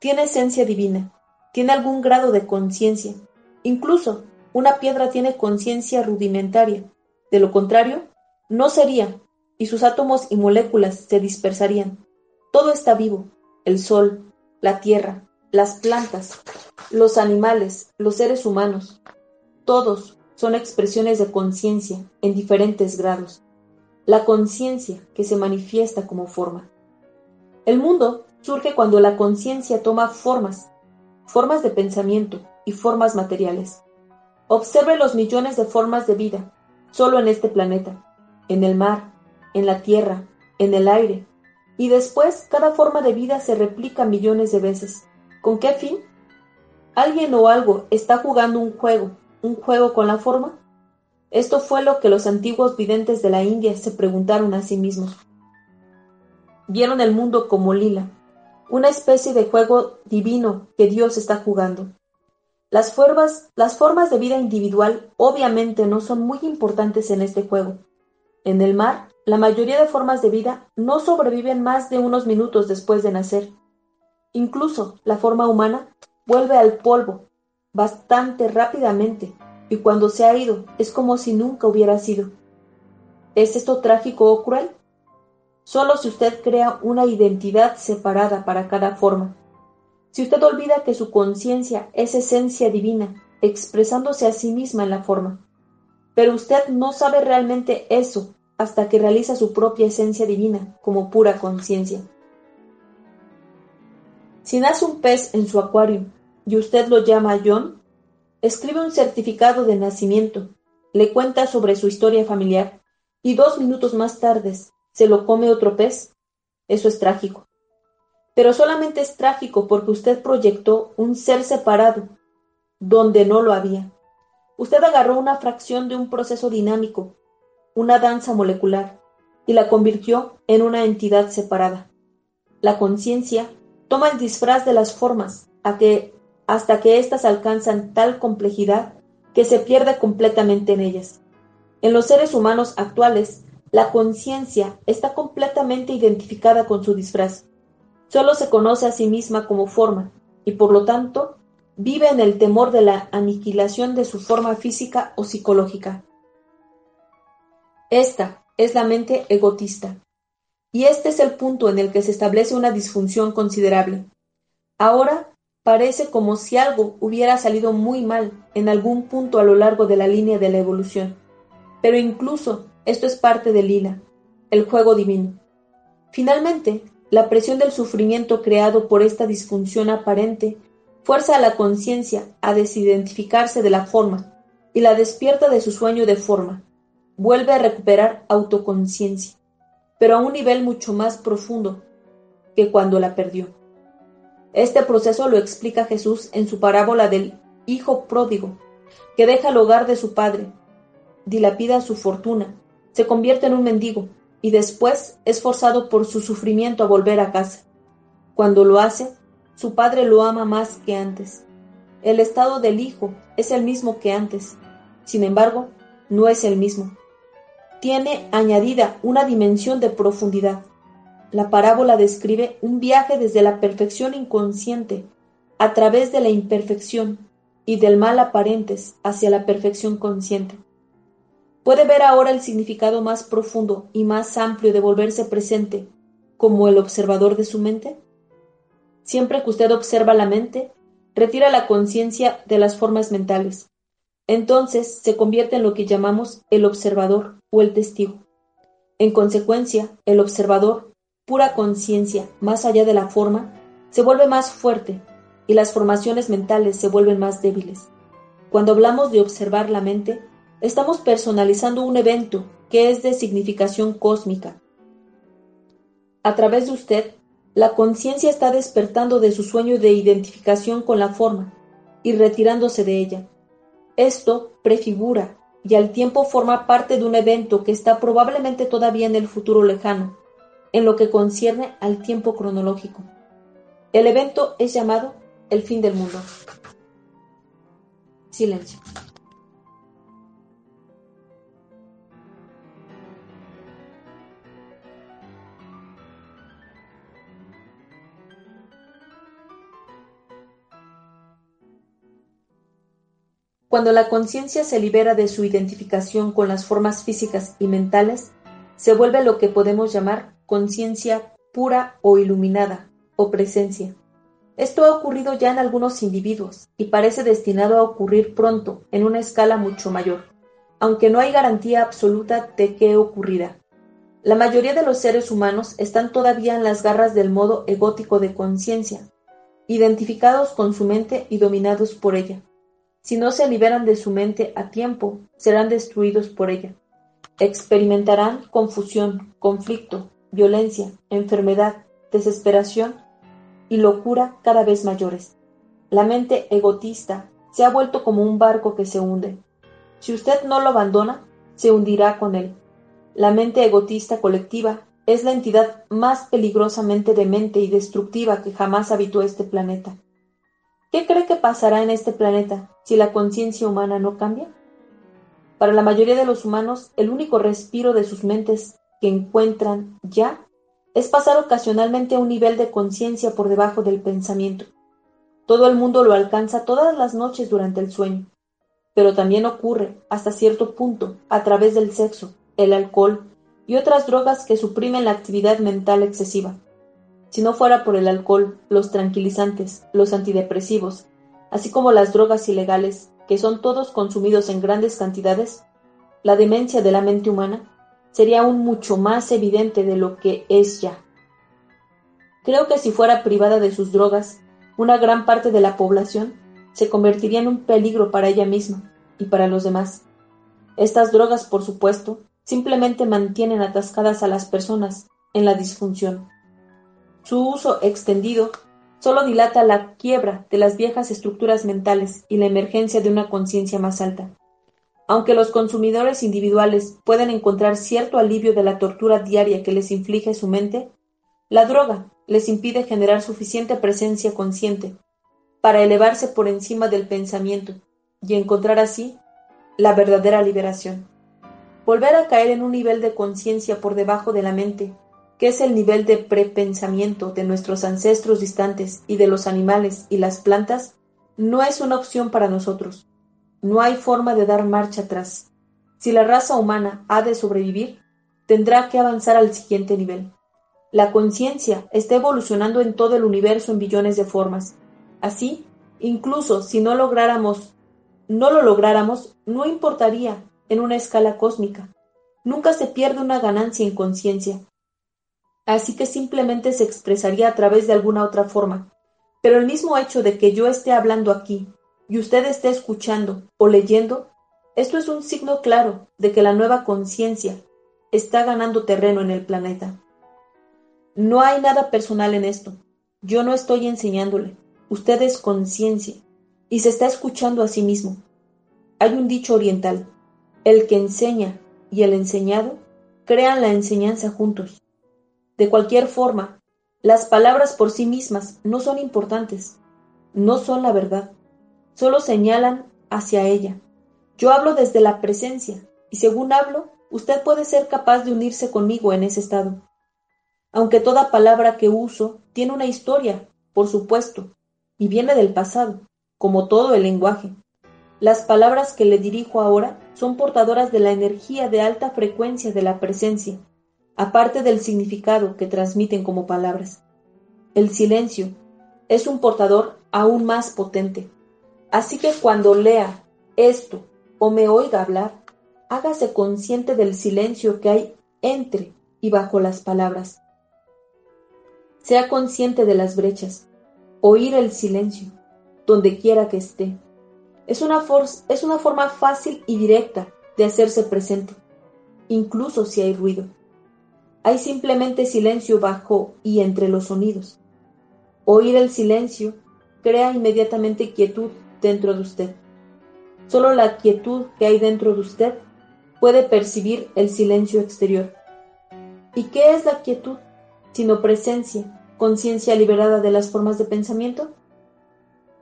tiene esencia divina, tiene algún grado de conciencia. Incluso una piedra tiene conciencia rudimentaria. De lo contrario, no sería, y sus átomos y moléculas se dispersarían. Todo está vivo, el sol, la tierra, las plantas, los animales, los seres humanos. Todos, son expresiones de conciencia en diferentes grados. La conciencia que se manifiesta como forma. El mundo surge cuando la conciencia toma formas, formas de pensamiento y formas materiales. Observe los millones de formas de vida solo en este planeta, en el mar, en la tierra, en el aire, y después cada forma de vida se replica millones de veces. ¿Con qué fin? Alguien o algo está jugando un juego un juego con la forma? Esto fue lo que los antiguos videntes de la India se preguntaron a sí mismos. Vieron el mundo como lila, una especie de juego divino que Dios está jugando. Las formas, las formas de vida individual obviamente no son muy importantes en este juego. En el mar, la mayoría de formas de vida no sobreviven más de unos minutos después de nacer. Incluso la forma humana vuelve al polvo bastante rápidamente, y cuando se ha ido es como si nunca hubiera sido. ¿Es esto trágico o cruel? Solo si usted crea una identidad separada para cada forma. Si usted olvida que su conciencia es esencia divina, expresándose a sí misma en la forma. Pero usted no sabe realmente eso hasta que realiza su propia esencia divina como pura conciencia. Si nace un pez en su acuario y usted lo llama John, escribe un certificado de nacimiento, le cuenta sobre su historia familiar y dos minutos más tarde se lo come otro pez. Eso es trágico. Pero solamente es trágico porque usted proyectó un ser separado donde no lo había. Usted agarró una fracción de un proceso dinámico, una danza molecular, y la convirtió en una entidad separada. La conciencia toma el disfraz de las formas a que, hasta que éstas alcanzan tal complejidad que se pierde completamente en ellas. En los seres humanos actuales, la conciencia está completamente identificada con su disfraz. Solo se conoce a sí misma como forma, y por lo tanto, vive en el temor de la aniquilación de su forma física o psicológica. Esta es la mente egotista, y este es el punto en el que se establece una disfunción considerable. Ahora parece como si algo hubiera salido muy mal en algún punto a lo largo de la línea de la evolución. Pero incluso esto es parte del lila, el juego divino. Finalmente, la presión del sufrimiento creado por esta disfunción aparente fuerza a la conciencia a desidentificarse de la forma y la despierta de su sueño de forma. Vuelve a recuperar autoconciencia, pero a un nivel mucho más profundo que cuando la perdió. Este proceso lo explica Jesús en su parábola del Hijo pródigo, que deja el hogar de su padre, dilapida su fortuna, se convierte en un mendigo y después es forzado por su sufrimiento a volver a casa. Cuando lo hace, su padre lo ama más que antes. El estado del hijo es el mismo que antes. Sin embargo, no es el mismo. Tiene añadida una dimensión de profundidad. La parábola describe un viaje desde la perfección inconsciente a través de la imperfección y del mal aparentes hacia la perfección consciente. Puede ver ahora el significado más profundo y más amplio de volverse presente como el observador de su mente? Siempre que usted observa la mente, retira la conciencia de las formas mentales. Entonces se convierte en lo que llamamos el observador o el testigo. En consecuencia, el observador, pura conciencia más allá de la forma, se vuelve más fuerte y las formaciones mentales se vuelven más débiles. Cuando hablamos de observar la mente, estamos personalizando un evento que es de significación cósmica. A través de usted, la conciencia está despertando de su sueño de identificación con la forma y retirándose de ella. Esto prefigura y al tiempo forma parte de un evento que está probablemente todavía en el futuro lejano, en lo que concierne al tiempo cronológico. El evento es llamado el fin del mundo. Silencio. Cuando la conciencia se libera de su identificación con las formas físicas y mentales, se vuelve lo que podemos llamar conciencia pura o iluminada, o presencia. Esto ha ocurrido ya en algunos individuos y parece destinado a ocurrir pronto en una escala mucho mayor, aunque no hay garantía absoluta de que ocurrirá. La mayoría de los seres humanos están todavía en las garras del modo egótico de conciencia, identificados con su mente y dominados por ella. Si no se liberan de su mente a tiempo, serán destruidos por ella. Experimentarán confusión, conflicto, violencia, enfermedad, desesperación y locura cada vez mayores. La mente egotista se ha vuelto como un barco que se hunde. Si usted no lo abandona, se hundirá con él. La mente egotista colectiva es la entidad más peligrosamente demente y destructiva que jamás habitó este planeta. ¿Qué cree que pasará en este planeta si la conciencia humana no cambia? Para la mayoría de los humanos, el único respiro de sus mentes que encuentran ya es pasar ocasionalmente a un nivel de conciencia por debajo del pensamiento. Todo el mundo lo alcanza todas las noches durante el sueño, pero también ocurre, hasta cierto punto, a través del sexo, el alcohol y otras drogas que suprimen la actividad mental excesiva. Si no fuera por el alcohol, los tranquilizantes, los antidepresivos, así como las drogas ilegales, que son todos consumidos en grandes cantidades, la demencia de la mente humana sería aún mucho más evidente de lo que es ya. Creo que si fuera privada de sus drogas, una gran parte de la población se convertiría en un peligro para ella misma y para los demás. Estas drogas, por supuesto, simplemente mantienen atascadas a las personas en la disfunción. Su uso extendido solo dilata la quiebra de las viejas estructuras mentales y la emergencia de una conciencia más alta. Aunque los consumidores individuales pueden encontrar cierto alivio de la tortura diaria que les inflige su mente, la droga les impide generar suficiente presencia consciente para elevarse por encima del pensamiento y encontrar así la verdadera liberación. Volver a caer en un nivel de conciencia por debajo de la mente, que es el nivel de prepensamiento de nuestros ancestros distantes y de los animales y las plantas, no es una opción para nosotros. No hay forma de dar marcha atrás. Si la raza humana ha de sobrevivir, tendrá que avanzar al siguiente nivel. La conciencia está evolucionando en todo el universo en billones de formas. Así, incluso si no lográramos, no lo lográramos, no importaría en una escala cósmica. Nunca se pierde una ganancia en conciencia. Así que simplemente se expresaría a través de alguna otra forma. Pero el mismo hecho de que yo esté hablando aquí y usted esté escuchando o leyendo, esto es un signo claro de que la nueva conciencia está ganando terreno en el planeta. No hay nada personal en esto. Yo no estoy enseñándole. Usted es conciencia y se está escuchando a sí mismo. Hay un dicho oriental. El que enseña y el enseñado crean la enseñanza juntos. De cualquier forma, las palabras por sí mismas no son importantes, no son la verdad, solo señalan hacia ella. Yo hablo desde la presencia, y según hablo, usted puede ser capaz de unirse conmigo en ese estado. Aunque toda palabra que uso tiene una historia, por supuesto, y viene del pasado, como todo el lenguaje. Las palabras que le dirijo ahora son portadoras de la energía de alta frecuencia de la presencia, aparte del significado que transmiten como palabras. El silencio es un portador aún más potente. Así que cuando lea esto o me oiga hablar, hágase consciente del silencio que hay entre y bajo las palabras. Sea consciente de las brechas, oír el silencio, donde quiera que esté. Es una, es una forma fácil y directa de hacerse presente, incluso si hay ruido. Hay simplemente silencio bajo y entre los sonidos. Oír el silencio crea inmediatamente quietud dentro de usted. Solo la quietud que hay dentro de usted puede percibir el silencio exterior. ¿Y qué es la quietud? Sino presencia, conciencia liberada de las formas de pensamiento.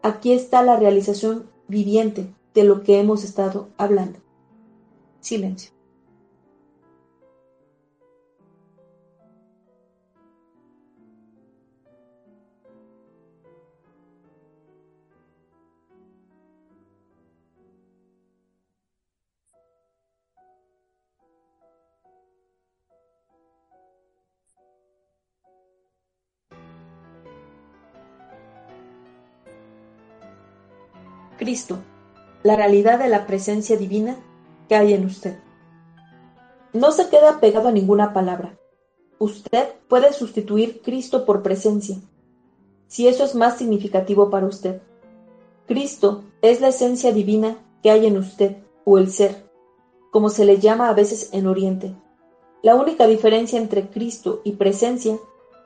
Aquí está la realización viviente de lo que hemos estado hablando. Silencio. Cristo, la realidad de la presencia divina que hay en usted. No se queda pegado a ninguna palabra. Usted puede sustituir Cristo por presencia, si eso es más significativo para usted. Cristo es la esencia divina que hay en usted, o el ser, como se le llama a veces en Oriente. La única diferencia entre Cristo y presencia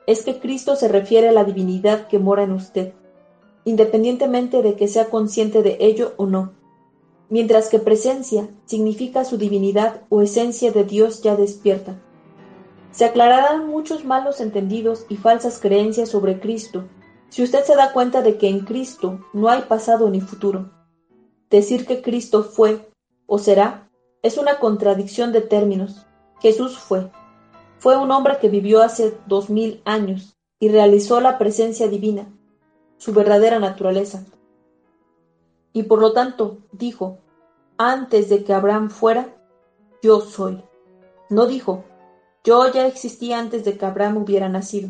es que Cristo se refiere a la divinidad que mora en usted, independientemente de que sea consciente de ello o no, mientras que presencia significa su divinidad o esencia de Dios ya despierta. Se aclararán muchos malos entendidos y falsas creencias sobre Cristo si usted se da cuenta de que en Cristo no hay pasado ni futuro. Decir que Cristo fue o será es una contradicción de términos. Jesús fue. Fue un hombre que vivió hace dos mil años y realizó la presencia divina, su verdadera naturaleza. Y por lo tanto dijo, antes de que Abraham fuera, yo soy. No dijo, yo ya existía antes de que Abraham hubiera nacido.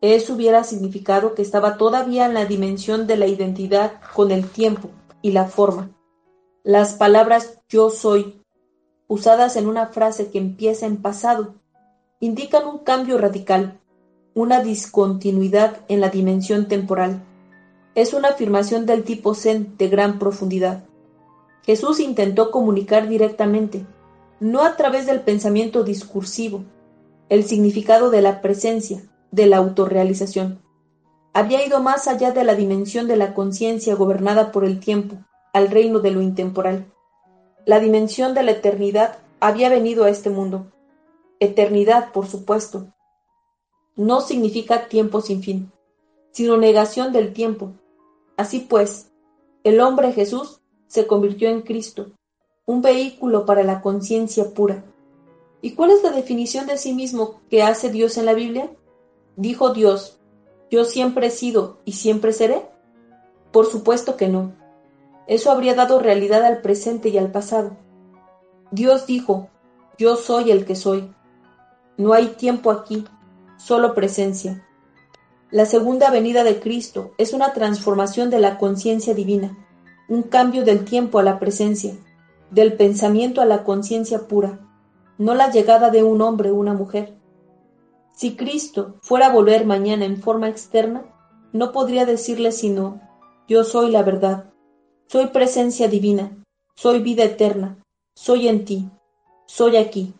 Eso hubiera significado que estaba todavía en la dimensión de la identidad con el tiempo y la forma. Las palabras yo soy, usadas en una frase que empieza en pasado, indican un cambio radical, una discontinuidad en la dimensión temporal. Es una afirmación del tipo Zen de gran profundidad. Jesús intentó comunicar directamente, no a través del pensamiento discursivo, el significado de la presencia, de la autorrealización. Había ido más allá de la dimensión de la conciencia gobernada por el tiempo, al reino de lo intemporal. La dimensión de la eternidad había venido a este mundo. Eternidad, por supuesto, no significa tiempo sin fin, sino negación del tiempo. Así pues, el hombre Jesús se convirtió en Cristo, un vehículo para la conciencia pura. ¿Y cuál es la definición de sí mismo que hace Dios en la Biblia? Dijo Dios, ¿yo siempre he sido y siempre seré? Por supuesto que no. Eso habría dado realidad al presente y al pasado. Dios dijo, yo soy el que soy. No hay tiempo aquí, solo presencia. La segunda venida de Cristo es una transformación de la conciencia divina, un cambio del tiempo a la presencia, del pensamiento a la conciencia pura, no la llegada de un hombre o una mujer. Si Cristo fuera a volver mañana en forma externa, no podría decirle sino, yo soy la verdad, soy presencia divina, soy vida eterna, soy en ti, soy aquí,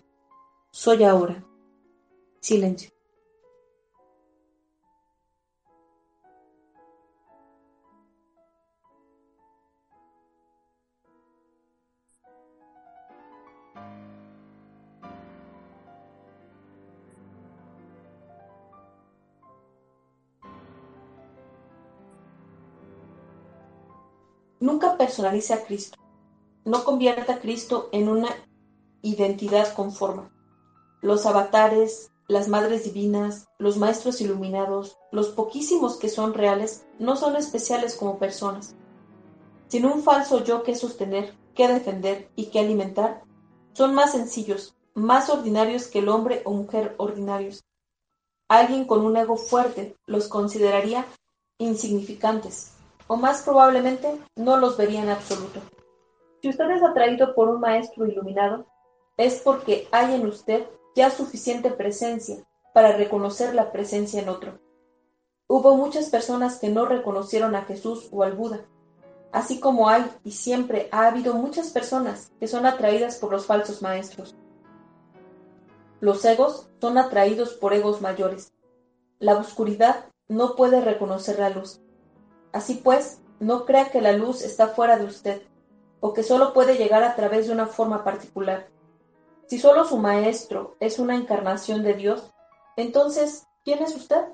soy ahora. Silencio. Nunca personalice a Cristo. No convierta a Cristo en una identidad con forma. Los avatares, las madres divinas, los maestros iluminados, los poquísimos que son reales, no son especiales como personas. Sin un falso yo que sostener, que defender y que alimentar, son más sencillos, más ordinarios que el hombre o mujer ordinarios. Alguien con un ego fuerte los consideraría insignificantes, o más probablemente no los vería en absoluto. Si usted es atraído por un maestro iluminado, es porque hay en usted ya suficiente presencia para reconocer la presencia en otro. Hubo muchas personas que no reconocieron a Jesús o al Buda, así como hay y siempre ha habido muchas personas que son atraídas por los falsos maestros. Los egos son atraídos por egos mayores. La oscuridad no puede reconocer la luz. Así pues, no crea que la luz está fuera de usted, o que solo puede llegar a través de una forma particular. Si solo su maestro es una encarnación de Dios, entonces, ¿quién es usted?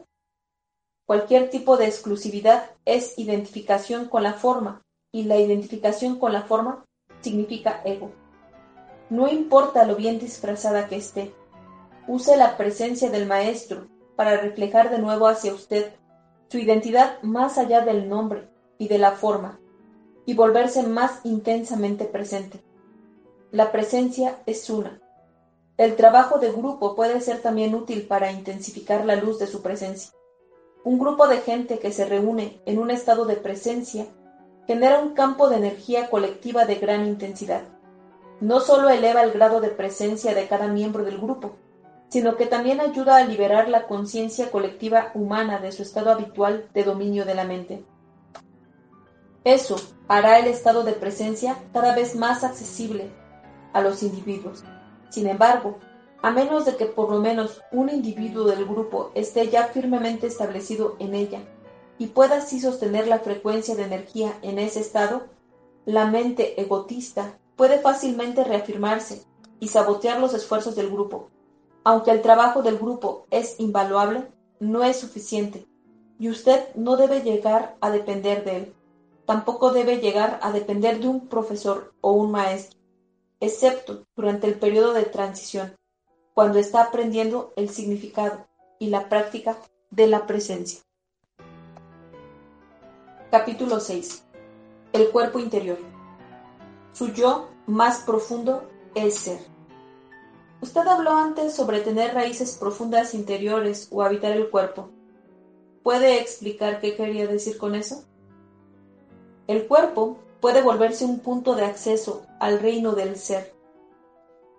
Cualquier tipo de exclusividad es identificación con la forma, y la identificación con la forma significa ego. No importa lo bien disfrazada que esté, use la presencia del maestro para reflejar de nuevo hacia usted su identidad más allá del nombre y de la forma, y volverse más intensamente presente. La presencia es una. El trabajo de grupo puede ser también útil para intensificar la luz de su presencia. Un grupo de gente que se reúne en un estado de presencia genera un campo de energía colectiva de gran intensidad. No solo eleva el grado de presencia de cada miembro del grupo, sino que también ayuda a liberar la conciencia colectiva humana de su estado habitual de dominio de la mente. Eso hará el estado de presencia cada vez más accesible a los individuos. Sin embargo, a menos de que por lo menos un individuo del grupo esté ya firmemente establecido en ella y pueda así sostener la frecuencia de energía en ese estado, la mente egotista puede fácilmente reafirmarse y sabotear los esfuerzos del grupo, aunque el trabajo del grupo es invaluable, no es suficiente, y usted no debe llegar a depender de él. Tampoco debe llegar a depender de un profesor o un maestro, excepto durante el periodo de transición, cuando está aprendiendo el significado y la práctica de la presencia. Capítulo 6. El cuerpo interior. Su yo más profundo es ser. Usted habló antes sobre tener raíces profundas interiores o habitar el cuerpo. ¿Puede explicar qué quería decir con eso? El cuerpo puede volverse un punto de acceso al reino del ser.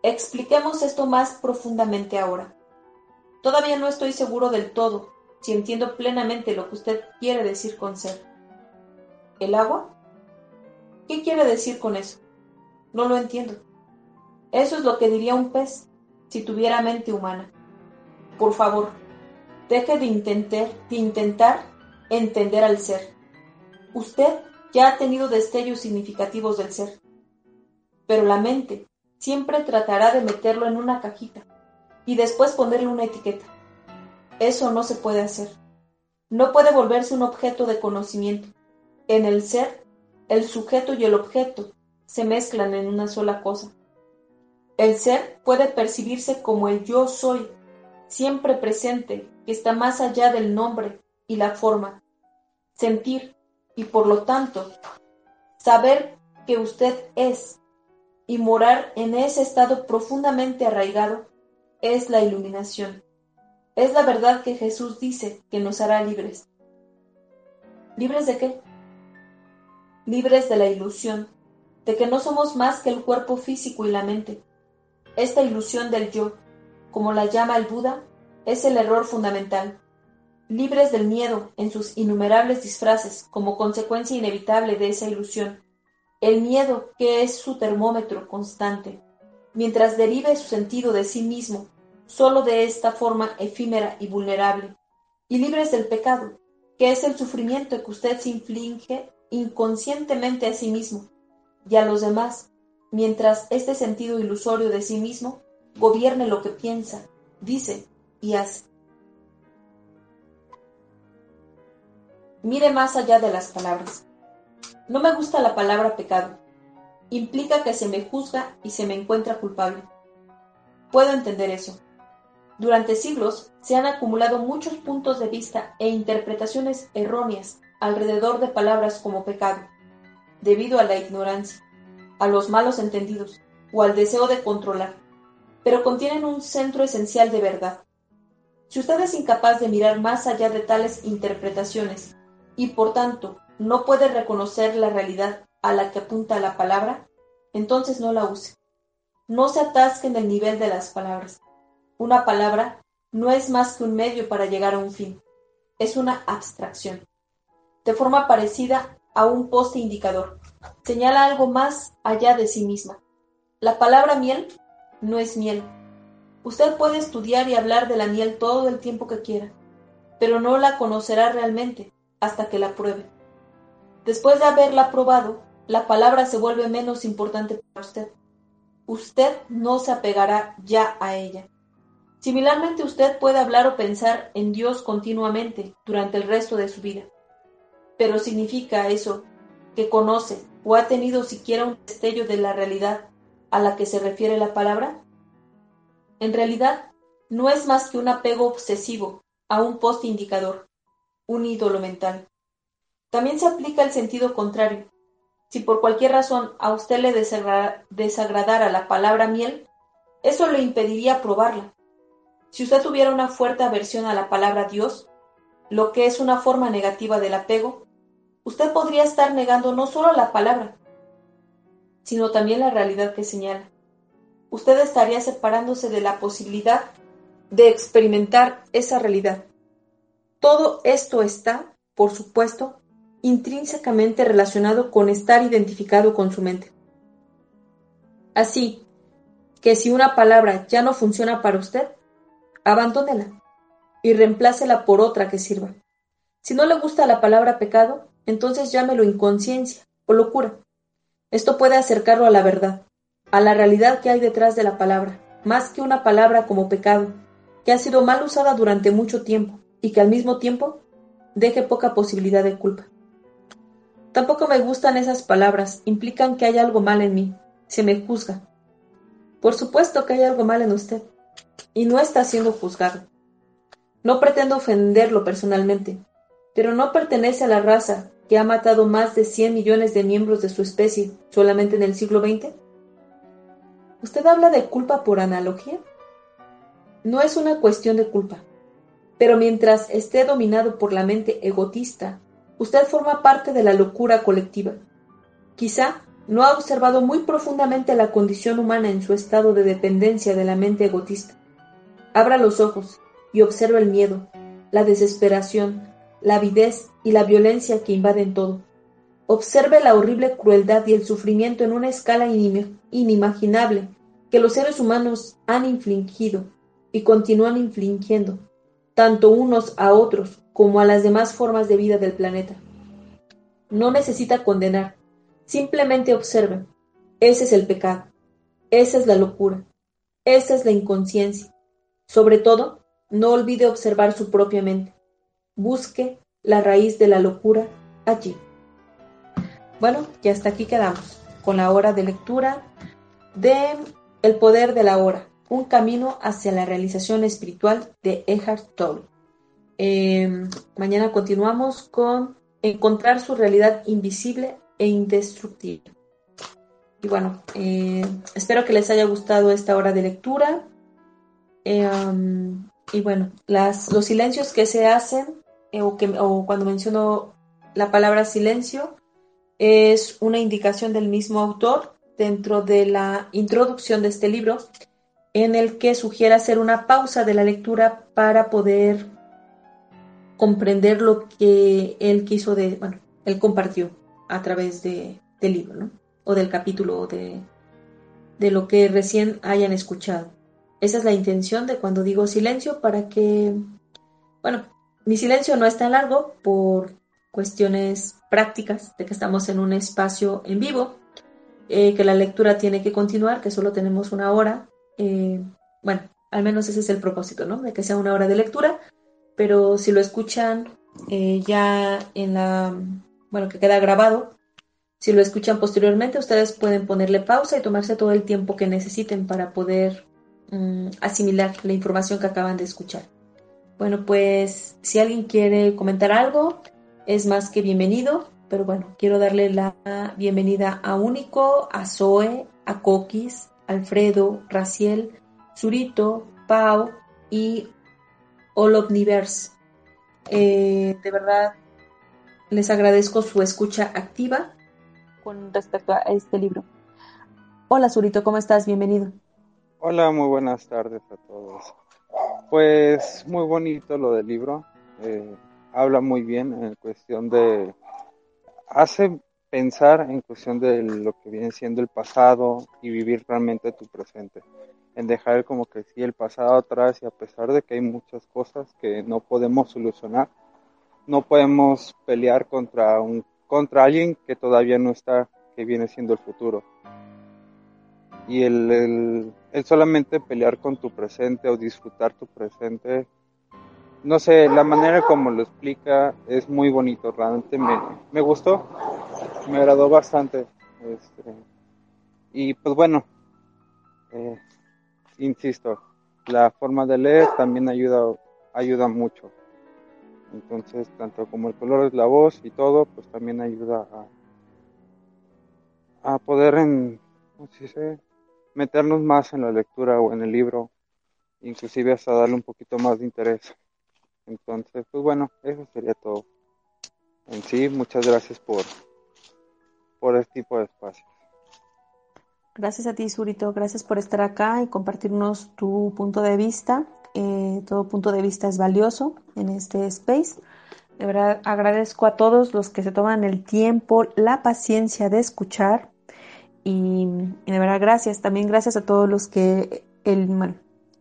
Expliquemos esto más profundamente ahora. Todavía no estoy seguro del todo si entiendo plenamente lo que usted quiere decir con ser. ¿El agua? ¿Qué quiere decir con eso? No lo entiendo. Eso es lo que diría un pez si tuviera mente humana. Por favor, deje de intentar, de intentar entender al ser. Usted ya ha tenido destellos significativos del ser. Pero la mente siempre tratará de meterlo en una cajita y después ponerle una etiqueta. Eso no se puede hacer. No puede volverse un objeto de conocimiento. En el ser, el sujeto y el objeto se mezclan en una sola cosa. El ser puede percibirse como el yo soy, siempre presente, que está más allá del nombre y la forma. Sentir, y por lo tanto, saber que usted es y morar en ese estado profundamente arraigado es la iluminación. Es la verdad que Jesús dice que nos hará libres. ¿Libres de qué? Libres de la ilusión, de que no somos más que el cuerpo físico y la mente. Esta ilusión del yo, como la llama el Buda, es el error fundamental. Libres del miedo en sus innumerables disfraces como consecuencia inevitable de esa ilusión. El miedo que es su termómetro constante, mientras derive su sentido de sí mismo solo de esta forma efímera y vulnerable, y libres del pecado, que es el sufrimiento que usted se inflige inconscientemente a sí mismo y a los demás, mientras este sentido ilusorio de sí mismo gobierne lo que piensa, dice y hace. Mire más allá de las palabras. No me gusta la palabra pecado. Implica que se me juzga y se me encuentra culpable. Puedo entender eso. Durante siglos se han acumulado muchos puntos de vista e interpretaciones erróneas alrededor de palabras como pecado, debido a la ignorancia, a los malos entendidos o al deseo de controlar, pero contienen un centro esencial de verdad. Si usted es incapaz de mirar más allá de tales interpretaciones y por tanto no puede reconocer la realidad a la que apunta la palabra, entonces no la use. No se atasque en el nivel de las palabras. Una palabra no es más que un medio para llegar a un fin, es una abstracción. De forma parecida a un poste indicador, señala algo más allá de sí misma. La palabra miel no es miel. Usted puede estudiar y hablar de la miel todo el tiempo que quiera, pero no la conocerá realmente hasta que la pruebe. Después de haberla probado, la palabra se vuelve menos importante para usted. Usted no se apegará ya a ella. Similarmente usted puede hablar o pensar en Dios continuamente durante el resto de su vida. Pero ¿significa eso que conoce o ha tenido siquiera un destello de la realidad a la que se refiere la palabra? En realidad, no es más que un apego obsesivo a un poste indicador, un ídolo mental. También se aplica el sentido contrario. Si por cualquier razón a usted le desagradara la palabra miel, eso le impediría probarla. Si usted tuviera una fuerte aversión a la palabra Dios, lo que es una forma negativa del apego, usted podría estar negando no solo la palabra, sino también la realidad que señala. Usted estaría separándose de la posibilidad de experimentar esa realidad. Todo esto está, por supuesto, intrínsecamente relacionado con estar identificado con su mente. Así que si una palabra ya no funciona para usted, abandónela y reemplácela por otra que sirva. Si no le gusta la palabra pecado, entonces llámelo inconsciencia o locura. Esto puede acercarlo a la verdad, a la realidad que hay detrás de la palabra, más que una palabra como pecado, que ha sido mal usada durante mucho tiempo y que al mismo tiempo deje poca posibilidad de culpa. Tampoco me gustan esas palabras, implican que hay algo mal en mí, se me juzga. Por supuesto que hay algo mal en usted, y no está siendo juzgado. No pretendo ofenderlo personalmente, pero no pertenece a la raza que ha matado más de 100 millones de miembros de su especie solamente en el siglo XX. ¿Usted habla de culpa por analogía? No es una cuestión de culpa, pero mientras esté dominado por la mente egotista, usted forma parte de la locura colectiva. Quizá no ha observado muy profundamente la condición humana en su estado de dependencia de la mente egotista. Abra los ojos y observa el miedo, la desesperación, la avidez y la violencia que invaden todo. Observe la horrible crueldad y el sufrimiento en una escala inimaginable que los seres humanos han infligido y continúan infligiendo, tanto unos a otros como a las demás formas de vida del planeta. No necesita condenar, simplemente observe. Ese es el pecado, esa es la locura, esa es la inconsciencia, sobre todo, no olvide observar su propia mente. Busque la raíz de la locura allí. Bueno, ya hasta aquí quedamos con la hora de lectura de El poder de la hora, un camino hacia la realización espiritual de Eckhart Tolle. Em, mañana continuamos con encontrar su realidad invisible e indestructible. Y bueno, eh, espero que les haya gustado esta hora de lectura. Em, y bueno, los silencios que se hacen, eh, o, que, o cuando menciono la palabra silencio, es una indicación del mismo autor dentro de la introducción de este libro, en el que sugiere hacer una pausa de la lectura para poder comprender lo que él quiso de, bueno, él compartió a través de, del libro, ¿no? O del capítulo, de, de lo que recién hayan escuchado. Esa es la intención de cuando digo silencio para que, bueno, mi silencio no es tan largo por cuestiones prácticas de que estamos en un espacio en vivo, eh, que la lectura tiene que continuar, que solo tenemos una hora. Eh, bueno, al menos ese es el propósito, ¿no? De que sea una hora de lectura, pero si lo escuchan eh, ya en la, bueno, que queda grabado, si lo escuchan posteriormente, ustedes pueden ponerle pausa y tomarse todo el tiempo que necesiten para poder mm, asimilar la información que acaban de escuchar. Bueno, pues si alguien quiere comentar algo, es más que bienvenido, pero bueno, quiero darle la bienvenida a Único, a Zoe, a Coquis, Alfredo, Raciel, Zurito, Pau y All. Eh, de verdad, les agradezco su escucha activa con respecto a este libro. Hola, Zurito, ¿cómo estás? Bienvenido. Hola, muy buenas tardes a todos. Pues muy bonito lo del libro. Eh, habla muy bien en cuestión de... Hace pensar en cuestión de lo que viene siendo el pasado y vivir realmente tu presente en dejar como que sí el pasado atrás y a pesar de que hay muchas cosas que no podemos solucionar, no podemos pelear contra un contra alguien que todavía no está, que viene siendo el futuro. Y el, el, solamente pelear con tu presente o disfrutar tu presente, no sé, la manera como lo explica es muy bonito, realmente me, gustó, me agradó bastante. Este, y pues bueno, eh, insisto, la forma de leer también ayuda, ayuda mucho. Entonces, tanto como el color de la voz y todo, pues también ayuda a, a poder en, meternos más en la lectura o en el libro, inclusive hasta darle un poquito más de interés. Entonces, pues bueno, eso sería todo. En sí, muchas gracias por, por este tipo de espacios. Gracias a ti, Surito. Gracias por estar acá y compartirnos tu punto de vista. Eh, todo punto de vista es valioso en este space. De verdad, agradezco a todos los que se toman el tiempo, la paciencia de escuchar. Y, de verdad, gracias. También gracias a todos los que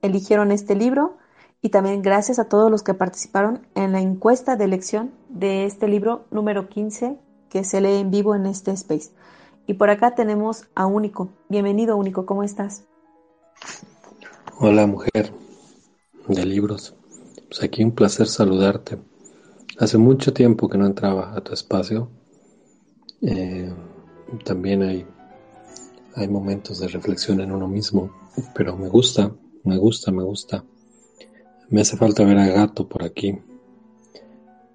eligieron este libro. Y también gracias a todos los que participaron en la encuesta de elección de este libro número 15 que se lee en vivo en este space. Y por acá tenemos a Único. Bienvenido, Único, ¿cómo estás? Hola, mujer de libros. Pues aquí un placer saludarte. Hace mucho tiempo que no entraba a tu espacio. Eh, también hay, hay momentos de reflexión en uno mismo, pero me gusta, me gusta, me gusta. Me hace falta ver a Gato por aquí.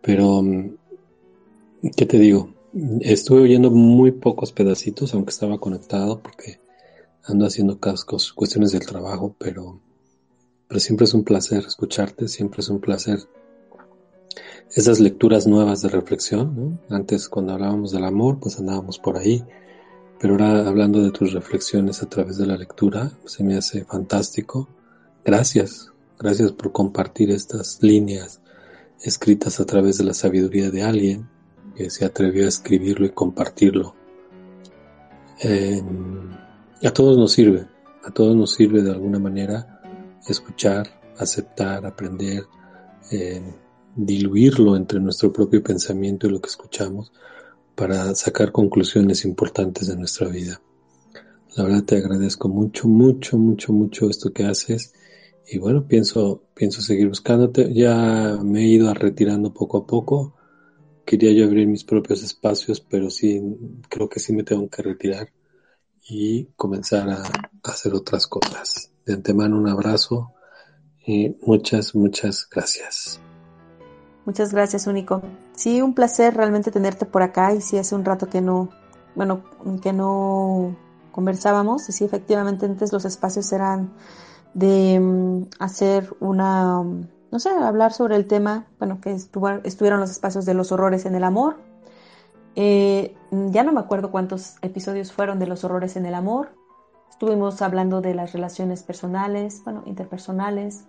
Pero, ¿qué te digo? Estuve oyendo muy pocos pedacitos, aunque estaba conectado porque ando haciendo cascos, cuestiones del trabajo, pero, pero siempre es un placer escucharte, siempre es un placer esas lecturas nuevas de reflexión, Antes cuando hablábamos del amor, pues andábamos por ahí, pero ahora hablando de tus reflexiones a través de la lectura, se me hace fantástico. Gracias, gracias por compartir estas líneas escritas a través de la sabiduría de alguien que se atrevió a escribirlo y compartirlo. a todos nos sirve, a todos nos sirve de alguna manera escuchar, aceptar, aprender, diluirlo entre nuestro propio pensamiento y lo que escuchamos para sacar conclusiones importantes de nuestra vida. La verdad te agradezco mucho, mucho, mucho, mucho esto que haces y bueno, pienso, pienso seguir buscándote. Ya me he ido retirando poco a poco. Quería yo abrir mis propios espacios, pero sí, creo que sí me tengo que retirar y comenzar a, hacer otras cosas. De antemano un abrazo y muchas, muchas gracias. Muchas gracias, Único. Sí, un placer realmente tenerte por acá y sí, hace un rato que no, bueno, que no conversábamos y sí, efectivamente antes los espacios eran de mm, hacer una, no sé, hablar sobre el tema, bueno, que estuvieron los espacios de los horrores en el amor. Eh, ya no me acuerdo cuántos episodios fueron de los horrores en el amor. Estuvimos hablando de las relaciones personales, bueno, interpersonales.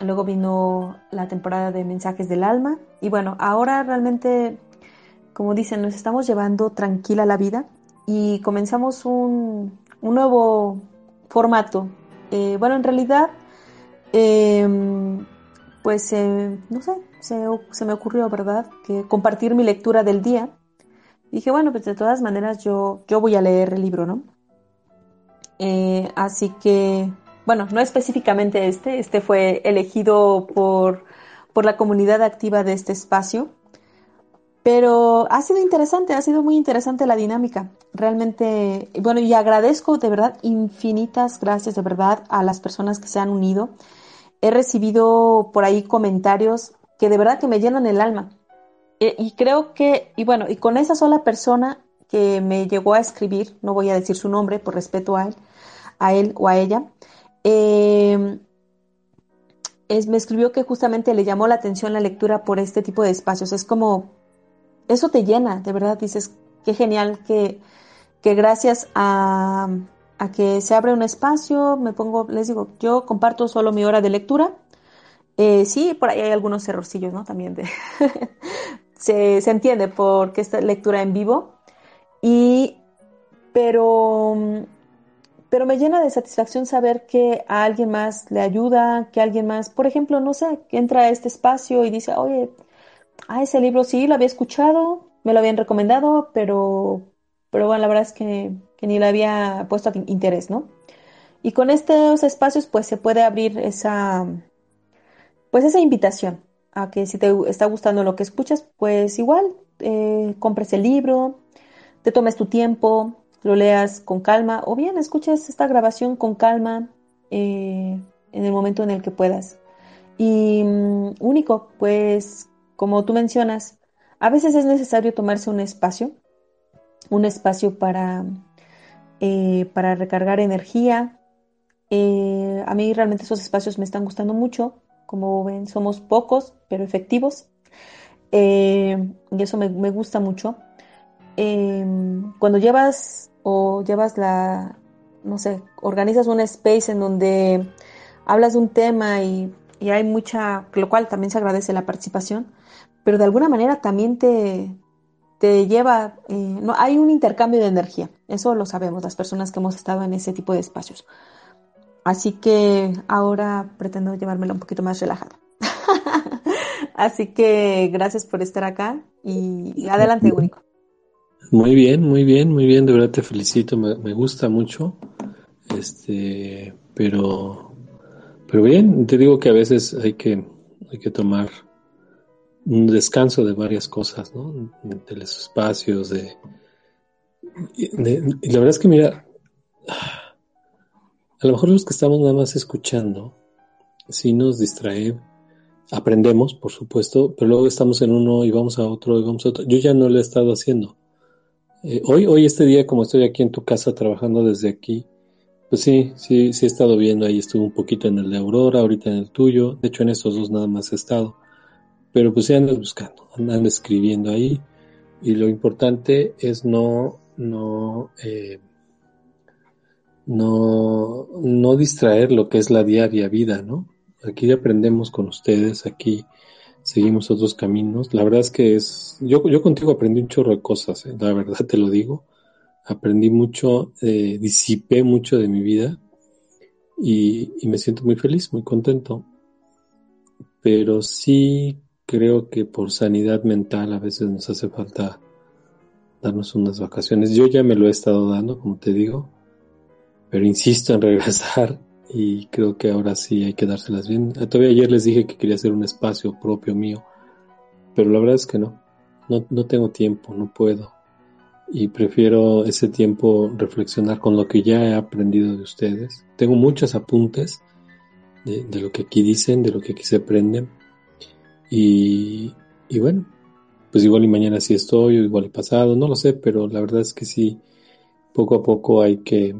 Luego vino la temporada de mensajes del alma. Y bueno, ahora realmente, como dicen, nos estamos llevando tranquila la vida y comenzamos un, un nuevo formato. Eh, bueno, en realidad, em, pues, no sé, se, me ocurrió, ¿verdad?, que compartir mi lectura del día. Dije, bueno, pues de todas maneras yo, yo voy a leer el libro, ¿no? Eh, así que, bueno, no específicamente este, este fue elegido por, por la comunidad activa de este espacio. Pero ha sido interesante, ha sido muy interesante la dinámica. Realmente, bueno, y agradezco de verdad infinitas gracias de verdad a las personas que se han unido. He recibido por ahí comentarios que de verdad que me llenan el alma. E, y creo que, y bueno, y con esa sola persona que me llegó a escribir, no voy a decir su nombre por respeto a él, a él o a ella, es, me escribió que justamente le llamó la atención la lectura por este tipo de espacios. Es como eso te llena, de verdad, dices, qué genial que, que gracias a, a, que se abre un espacio, me pongo, les digo, yo comparto solo mi hora de lectura. Eh, sí, por ahí hay algunos errorcillos, ¿no? También de se, se entiende porque esta lectura en vivo. Y, pero, pero me llena de satisfacción saber que a alguien más le ayuda, que alguien más, por ejemplo, no sé, que entra a este espacio y dice, oye, ah, ese libro sí, lo había escuchado, me lo habían recomendado, pero, pero bueno, la verdad es que, ni le había puesto interés, ¿no? Y con estos espacios, pues se puede abrir esa, pues esa invitación a que si te está gustando lo que escuchas, pues igual eh, compres el libro, te tomes tu tiempo, lo leas con calma, o bien escuches esta grabación con calma eh, en el momento en el que puedas. Y mm, único, pues como tú mencionas, a veces es necesario tomarse un espacio, un espacio para, eh, para recargar energía. Eh, a mí realmente esos espacios me están gustando mucho. Como ven, somos pocos, pero efectivos. Y eso me, me gusta mucho. cuando llevas o llevas la, no sé, organizas un space en donde hablas de un tema y, y hay mucha, lo cual también se agradece la participación, pero de alguna manera también te, te lleva, eh, no, hay un intercambio de energía, eso lo sabemos las personas que hemos estado en ese tipo de espacios. Así que ahora pretendo llevármelo un poquito más relajado. Así que gracias por estar acá y, adelante, Único. Muy bien, muy bien, muy bien, de verdad te felicito, me, me gusta mucho. Este, pero, pero bien, te digo que a veces hay que, hay que tomar un descanso de varias cosas, ¿no? De los espacios, de, y la verdad es que mira, a lo mejor los que estamos nada más escuchando, sí nos distrae, aprendemos, por supuesto, pero luego estamos en uno y vamos a otro y vamos a otro. Yo ya no lo he estado haciendo. Eh, hoy, hoy este día, como estoy aquí en tu casa trabajando desde aquí, pues sí, sí, sí he estado viendo ahí, estuve un poquito en el de Aurora, ahorita en el tuyo, de hecho en estos dos nada más he estado pero pues ya andas buscando, andan escribiendo ahí y lo importante es no, no, eh, no, no distraer lo que es la diaria vida, ¿no? Aquí aprendemos con ustedes, aquí seguimos otros caminos. La verdad es que es, yo, yo contigo aprendí un chorro de cosas, ¿eh? la verdad te lo digo. Aprendí mucho, eh, disipé mucho de mi vida y, y me siento muy feliz, muy contento. Pero sí creo que por sanidad mental a veces nos hace falta darnos unas vacaciones. Yo ya me lo he estado dando, como te digo, pero insisto en regresar y creo que ahora sí hay que dárselas bien. Eh, todavía ayer les dije que quería hacer un espacio propio mío, pero la verdad es que no, no, no tengo tiempo, no puedo. Y prefiero ese tiempo reflexionar con lo que ya he aprendido de ustedes. Tengo muchos apuntes de, de lo que aquí dicen, de lo que aquí se aprende. Y, y bueno, pues igual y mañana sí estoy, o igual y pasado, no lo sé, pero la verdad es que sí, poco a poco hay que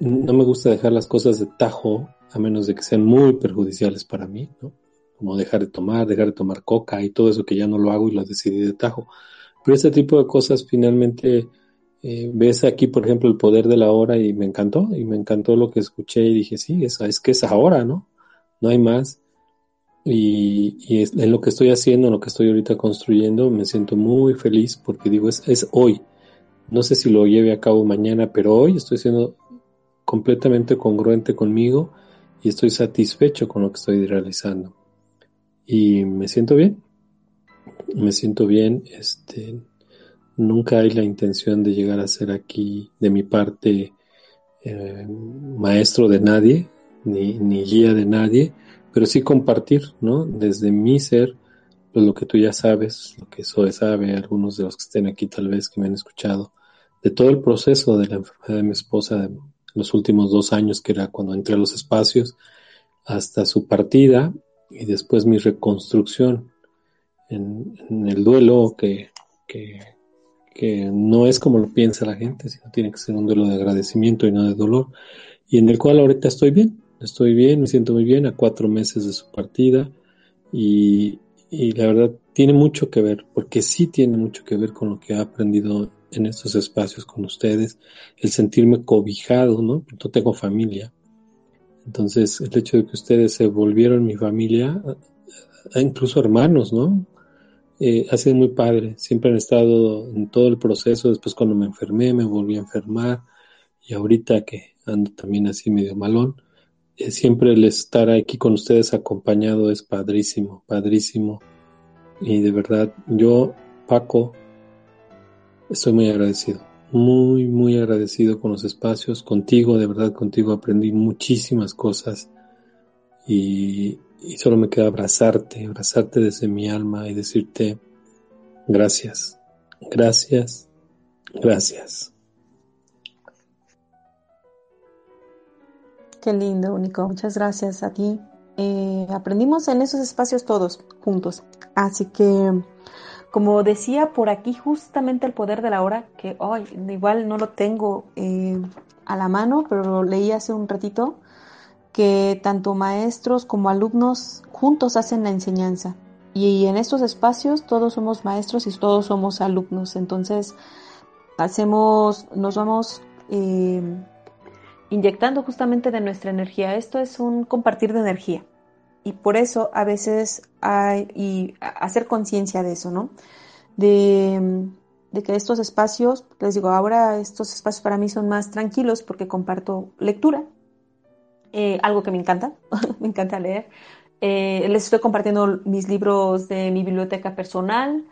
no me gusta dejar las cosas de tajo, a menos de que sean muy perjudiciales para mí, ¿no? Como dejar de tomar, dejar de tomar coca y todo eso que ya no lo hago y lo decidí de tajo. Pero este tipo de cosas finalmente eh, ves aquí, por ejemplo, el poder de la hora y me encantó, y me encantó lo que escuché y dije, sí, es, es que es ahora, ¿no? No hay más. Y, y en lo que estoy haciendo, en lo que estoy ahorita construyendo, me siento muy feliz porque digo, es, es hoy. No sé si lo lleve a cabo mañana, pero hoy estoy siendo completamente congruente conmigo y estoy satisfecho con lo que estoy realizando. Y me siento bien, me siento bien, este, nunca hay la intención de llegar a ser aquí de mi parte eh, maestro de nadie, ni, ni, guía de nadie, pero sí compartir, ¿no? Desde mi ser, pues lo que tú ya sabes, lo que Zoe sabe, algunos de los que estén aquí tal vez que me han escuchado, de todo el proceso de la enfermedad de mi esposa, los últimos dos años, que era cuando entré a los espacios, hasta su partida y después mi reconstrucción en, el duelo que, que, que, no es como lo piensa la gente, sino tiene que ser un duelo de agradecimiento y no de dolor, y en el cual ahorita estoy bien, estoy bien, me siento muy bien a cuatro meses de su partida y, y la verdad tiene mucho que ver, porque sí tiene mucho que ver con lo que he aprendido en estos espacios con ustedes, el sentirme cobijado, ¿no? No tengo familia. Entonces, el hecho de que ustedes se volvieron mi familia, incluso hermanos, ¿no? Eh, ha sido muy padre. Siempre han estado en todo el proceso. Después, cuando me enfermé, me volví a enfermar. Y ahorita que ando también así medio malón, eh, siempre el estar aquí con ustedes acompañado es padrísimo, padrísimo. Y de verdad, yo, Paco, Estoy muy agradecido, muy, muy agradecido con los espacios, contigo, de verdad contigo aprendí muchísimas cosas y, solo me queda abrazarte, abrazarte desde mi alma y decirte gracias, gracias, gracias. Qué lindo, Único. Muchas gracias a ti. Eh, aprendimos en esos espacios todos juntos. Así que como decía por aquí justamente el poder de la hora, que hoy igual no lo tengo eh, a la mano, pero lo leí hace un ratito, que tanto maestros como alumnos juntos hacen la enseñanza. Y en estos espacios todos somos maestros y todos somos alumnos. Entonces hacemos, nos vamos eh, inyectando justamente de nuestra energía. Esto es un compartir de energía y por eso a veces hay, y hacer conciencia de eso, ¿no? De, que estos espacios, les digo, ahora estos espacios para mí son más tranquilos porque comparto lectura, eh, algo que me encanta, me encanta leer. Eh, les estoy compartiendo mis libros de mi biblioteca personal.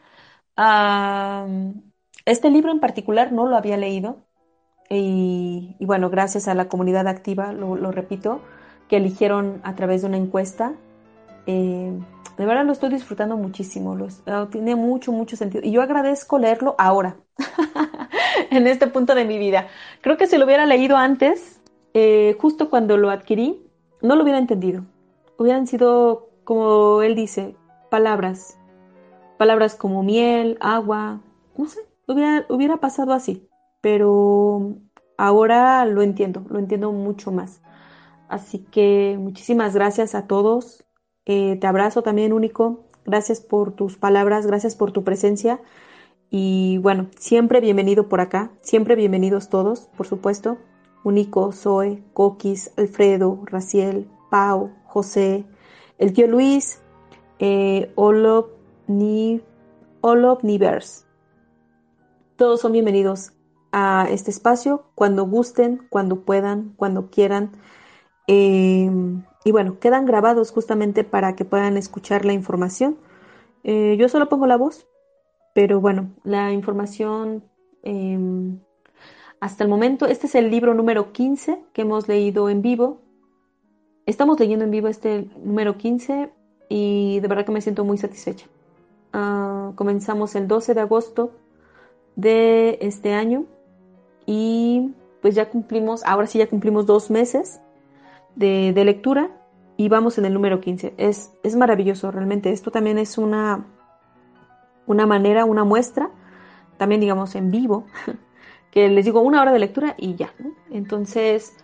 este libro en particular no lo había leído y, bueno, gracias a la comunidad activa, lo repito, que eligieron a través de una encuesta. Eh, de verdad lo estoy disfrutando muchísimo, ah, tiene mucho, mucho sentido. Y yo agradezco leerlo ahora, en este punto de mi vida. Creo que si lo hubiera leído antes, eh, justo cuando lo adquirí, no lo hubiera entendido. Hubieran sido, como él dice, palabras. Palabras como miel, agua, no sé, hubiera pasado así. Pero ahora lo entiendo, lo entiendo mucho más. Así que muchísimas gracias a todos. Eh, te abrazo también, Único. Gracias por tus palabras, gracias por tu presencia. Y bueno, siempre bienvenido por acá, siempre bienvenidos todos, por supuesto. Único, Zoe, Coquis, Alfredo, Raciel, Pau, José, el tío Luis, eh, Olop, Ni, Olop Nivers. Todos son bienvenidos a este espacio cuando gusten, cuando puedan, cuando quieran. Em, y bueno, quedan grabados justamente para que puedan escuchar la información. Eh, yo solo pongo la voz, pero bueno, la información em, hasta el momento, este es el libro número 15 que hemos leído en vivo. estamos leyendo en vivo este número 15 y de verdad que me siento muy satisfecha. Ah, comenzamos el 12 de agosto de este año y pues ya cumplimos, ahora sí ya cumplimos dos meses de, lectura y vamos en el número 15. Es, es maravilloso realmente. Esto también es una, una manera, una muestra, también digamos en vivo, que les digo una hora de lectura y ya. Entonces,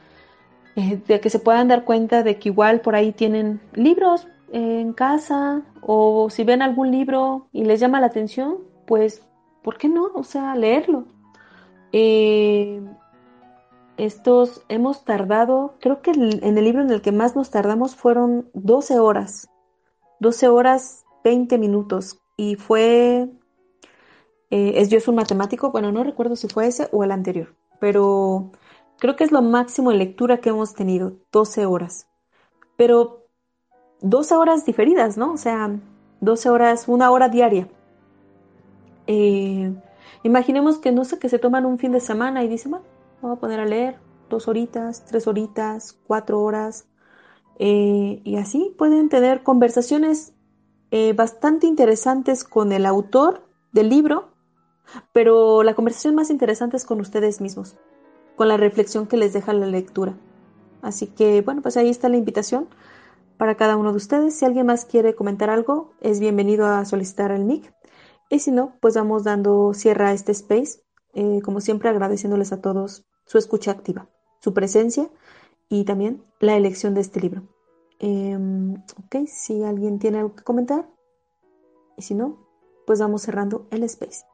eh, de que se puedan dar cuenta de que igual por ahí tienen libros en casa o si ven algún libro y les llama la atención, pues, ¿por qué no? O sea, leerlo. Eh, estos hemos tardado, creo que en el libro en el que más nos tardamos fueron 12 horas, 12 horas 20 minutos y fue, eh, es yo es un matemático, bueno, no recuerdo si fue ese o el anterior, pero creo que es lo máximo en lectura que hemos tenido, 12 horas, pero 12 horas diferidas, ¿no? O sea, 12 horas, una hora diaria. Eh, imaginemos que no sé, que se toman un fin de semana y dicen, bueno, voy a poner a leer dos horitas, tres horitas, cuatro horas. Eh, y así pueden tener conversaciones eh, bastante interesantes con el autor del libro, pero la conversación más interesante es con ustedes mismos, con la reflexión que les deja la lectura. Así que bueno, pues ahí está la invitación para cada uno de ustedes. Si alguien más quiere comentar algo, es bienvenido a solicitar el mic. Y si no, pues vamos dando cierre a este space, eh, como siempre agradeciéndoles a todos su escucha activa, su presencia y también la elección de este libro. Em, ok, si alguien tiene algo que comentar, y si no, pues vamos cerrando el space.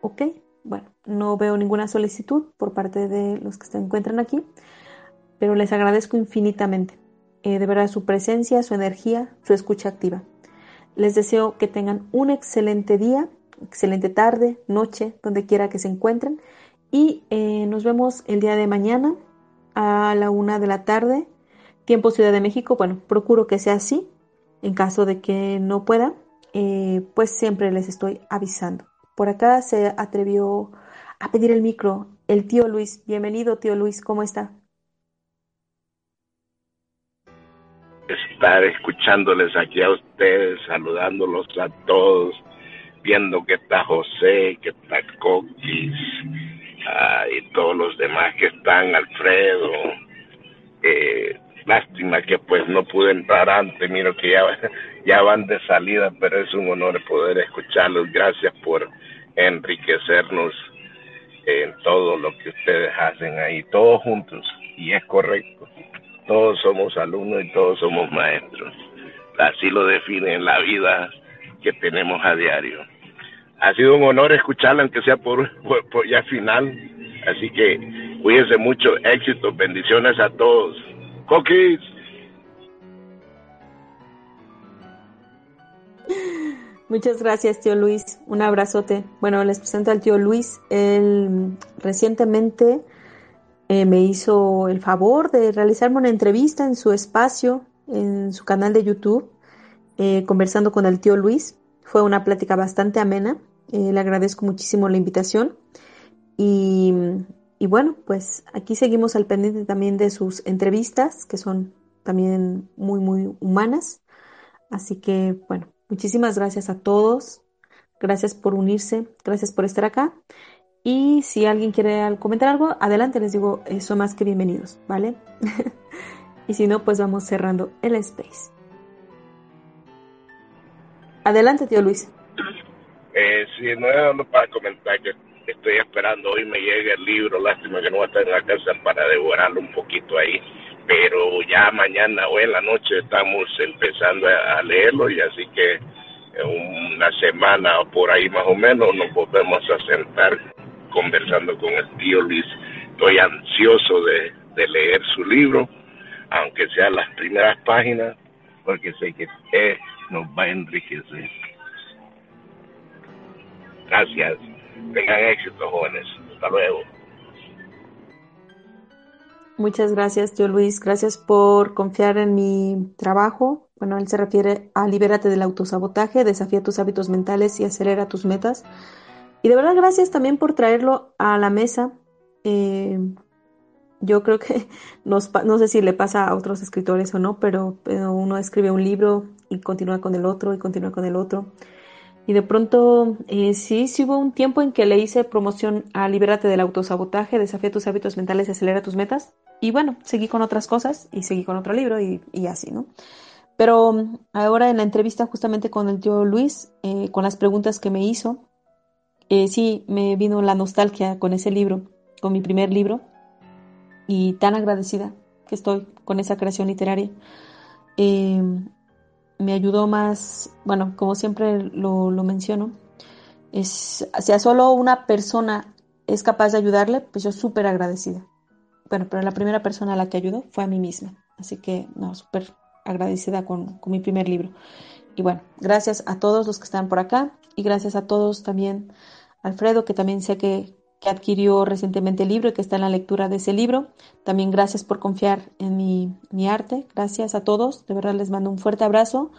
Ok, bueno, no veo ninguna solicitud por parte de los que se encuentran aquí, pero les agradezco infinitamente eh, de verdad su presencia, su energía, su escucha activa. Les deseo que tengan un excelente día, excelente tarde, noche, donde quiera que se encuentren y eh, nos vemos el día de mañana a la una de la tarde, tiempo Ciudad de México. Bueno, procuro que sea así. En caso de que no pueda, eh, pues siempre les estoy avisando. Por acá se atrevió a pedir el micro el tío Luis. Bienvenido, tío Luis, ¿cómo está? Estar escuchándoles aquí a ustedes, saludándolos a todos, viendo que está José, que está Coquis, Ah, y todos los demás que están, Alfredo. Eh, lástima que pues no pude entrar antes, miro que ya, ya van de salida, pero es un honor poder escucharlos. Gracias por enriquecernos en todo lo que ustedes hacen ahí, todos juntos, y es correcto. Todos somos alumnos y todos somos maestros. Así lo define la vida que tenemos a diario ha sido un honor escucharla, aunque sea por, ya final. Así que cuídense mucho, éxito, bendiciones a todos. Cookies. Muchas gracias, tío Luis. Un abrazote. Bueno, les presento al tío Luis. Él recientemente eh, me hizo el favor de realizarme una entrevista en su espacio, en su canal de YouTube, eh, conversando con el tío Luis. Fue una plática bastante amena. Eh, le agradezco muchísimo la invitación. Y, y, bueno, pues aquí seguimos al pendiente también de sus entrevistas, que son también muy, muy humanas. Así que, bueno, muchísimas gracias a todos. Gracias por unirse, gracias por estar acá. Y si alguien quiere comentar algo, adelante, les digo, son más que bienvenidos, ¿vale? y si no, pues vamos cerrando el space. Adelante, tío Luis. Eh, sí, no, no para comentar que estoy esperando hoy me llegue el libro, lástima que no va a estar en la casa para devorarlo un poquito ahí, pero ya mañana o en la noche estamos empezando a, leerlo y así que en una semana o por ahí más o menos nos volvemos a sentar conversando con el tío Luis. Estoy ansioso de, de leer su libro, aunque sean las primeras páginas, porque sé que eh, nos va a enriquecer. Gracias. Tengan éxito, jóvenes. Hasta luego. Muchas gracias, tío Luis. Gracias por confiar en mi trabajo. Bueno, él se refiere a libérate del autosabotaje, desafía tus hábitos mentales y acelera tus metas. Y de verdad, gracias también por traerlo a la mesa. Eh, yo creo que nos, no sé si le pasa a otros escritores o no, pero, uno escribe un libro y continúa con el otro y continúa con el otro. Y de pronto, eh, sí, hubo un tiempo en que le hice promoción a Libérate del autosabotaje, desafía tus hábitos mentales y acelera tus metas. Y bueno, seguí con otras cosas y seguí con otro libro y, así, ¿no? Pero ahora en la entrevista justamente con el tío Luis, eh, con las preguntas que me hizo, eh, sí, me vino la nostalgia con ese libro, con mi primer libro, y tan agradecida que estoy con esa creación literaria. Eh, me ayudó más, bueno, como siempre lo, menciono, es, si solo una persona es capaz de ayudarle, pues yo súper agradecida. Bueno, pero la primera persona a la que ayudó fue a mí misma. Así que, no, súper agradecida con, con mi primer libro. Y bueno, gracias a todos los que están por acá y gracias a todos también, Alfredo, que también sé que, que adquirió recientemente el libro y que está en la lectura de ese libro. También gracias por confiar en mi, arte. Gracias a todos. De verdad les mando un fuerte abrazo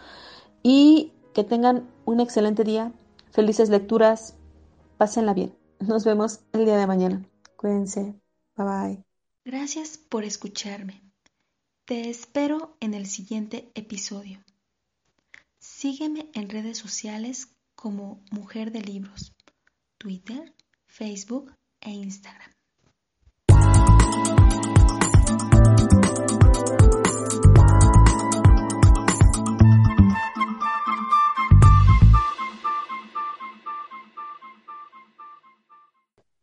y que tengan un excelente día. Felices lecturas. Pásenla bien. Nos vemos el día de mañana. Cuídense. Bye bye. Gracias por escucharme. Te espero en el siguiente episodio. Sígueme en redes sociales como Mujer de Libros, Twitter, Facebook e Instagram.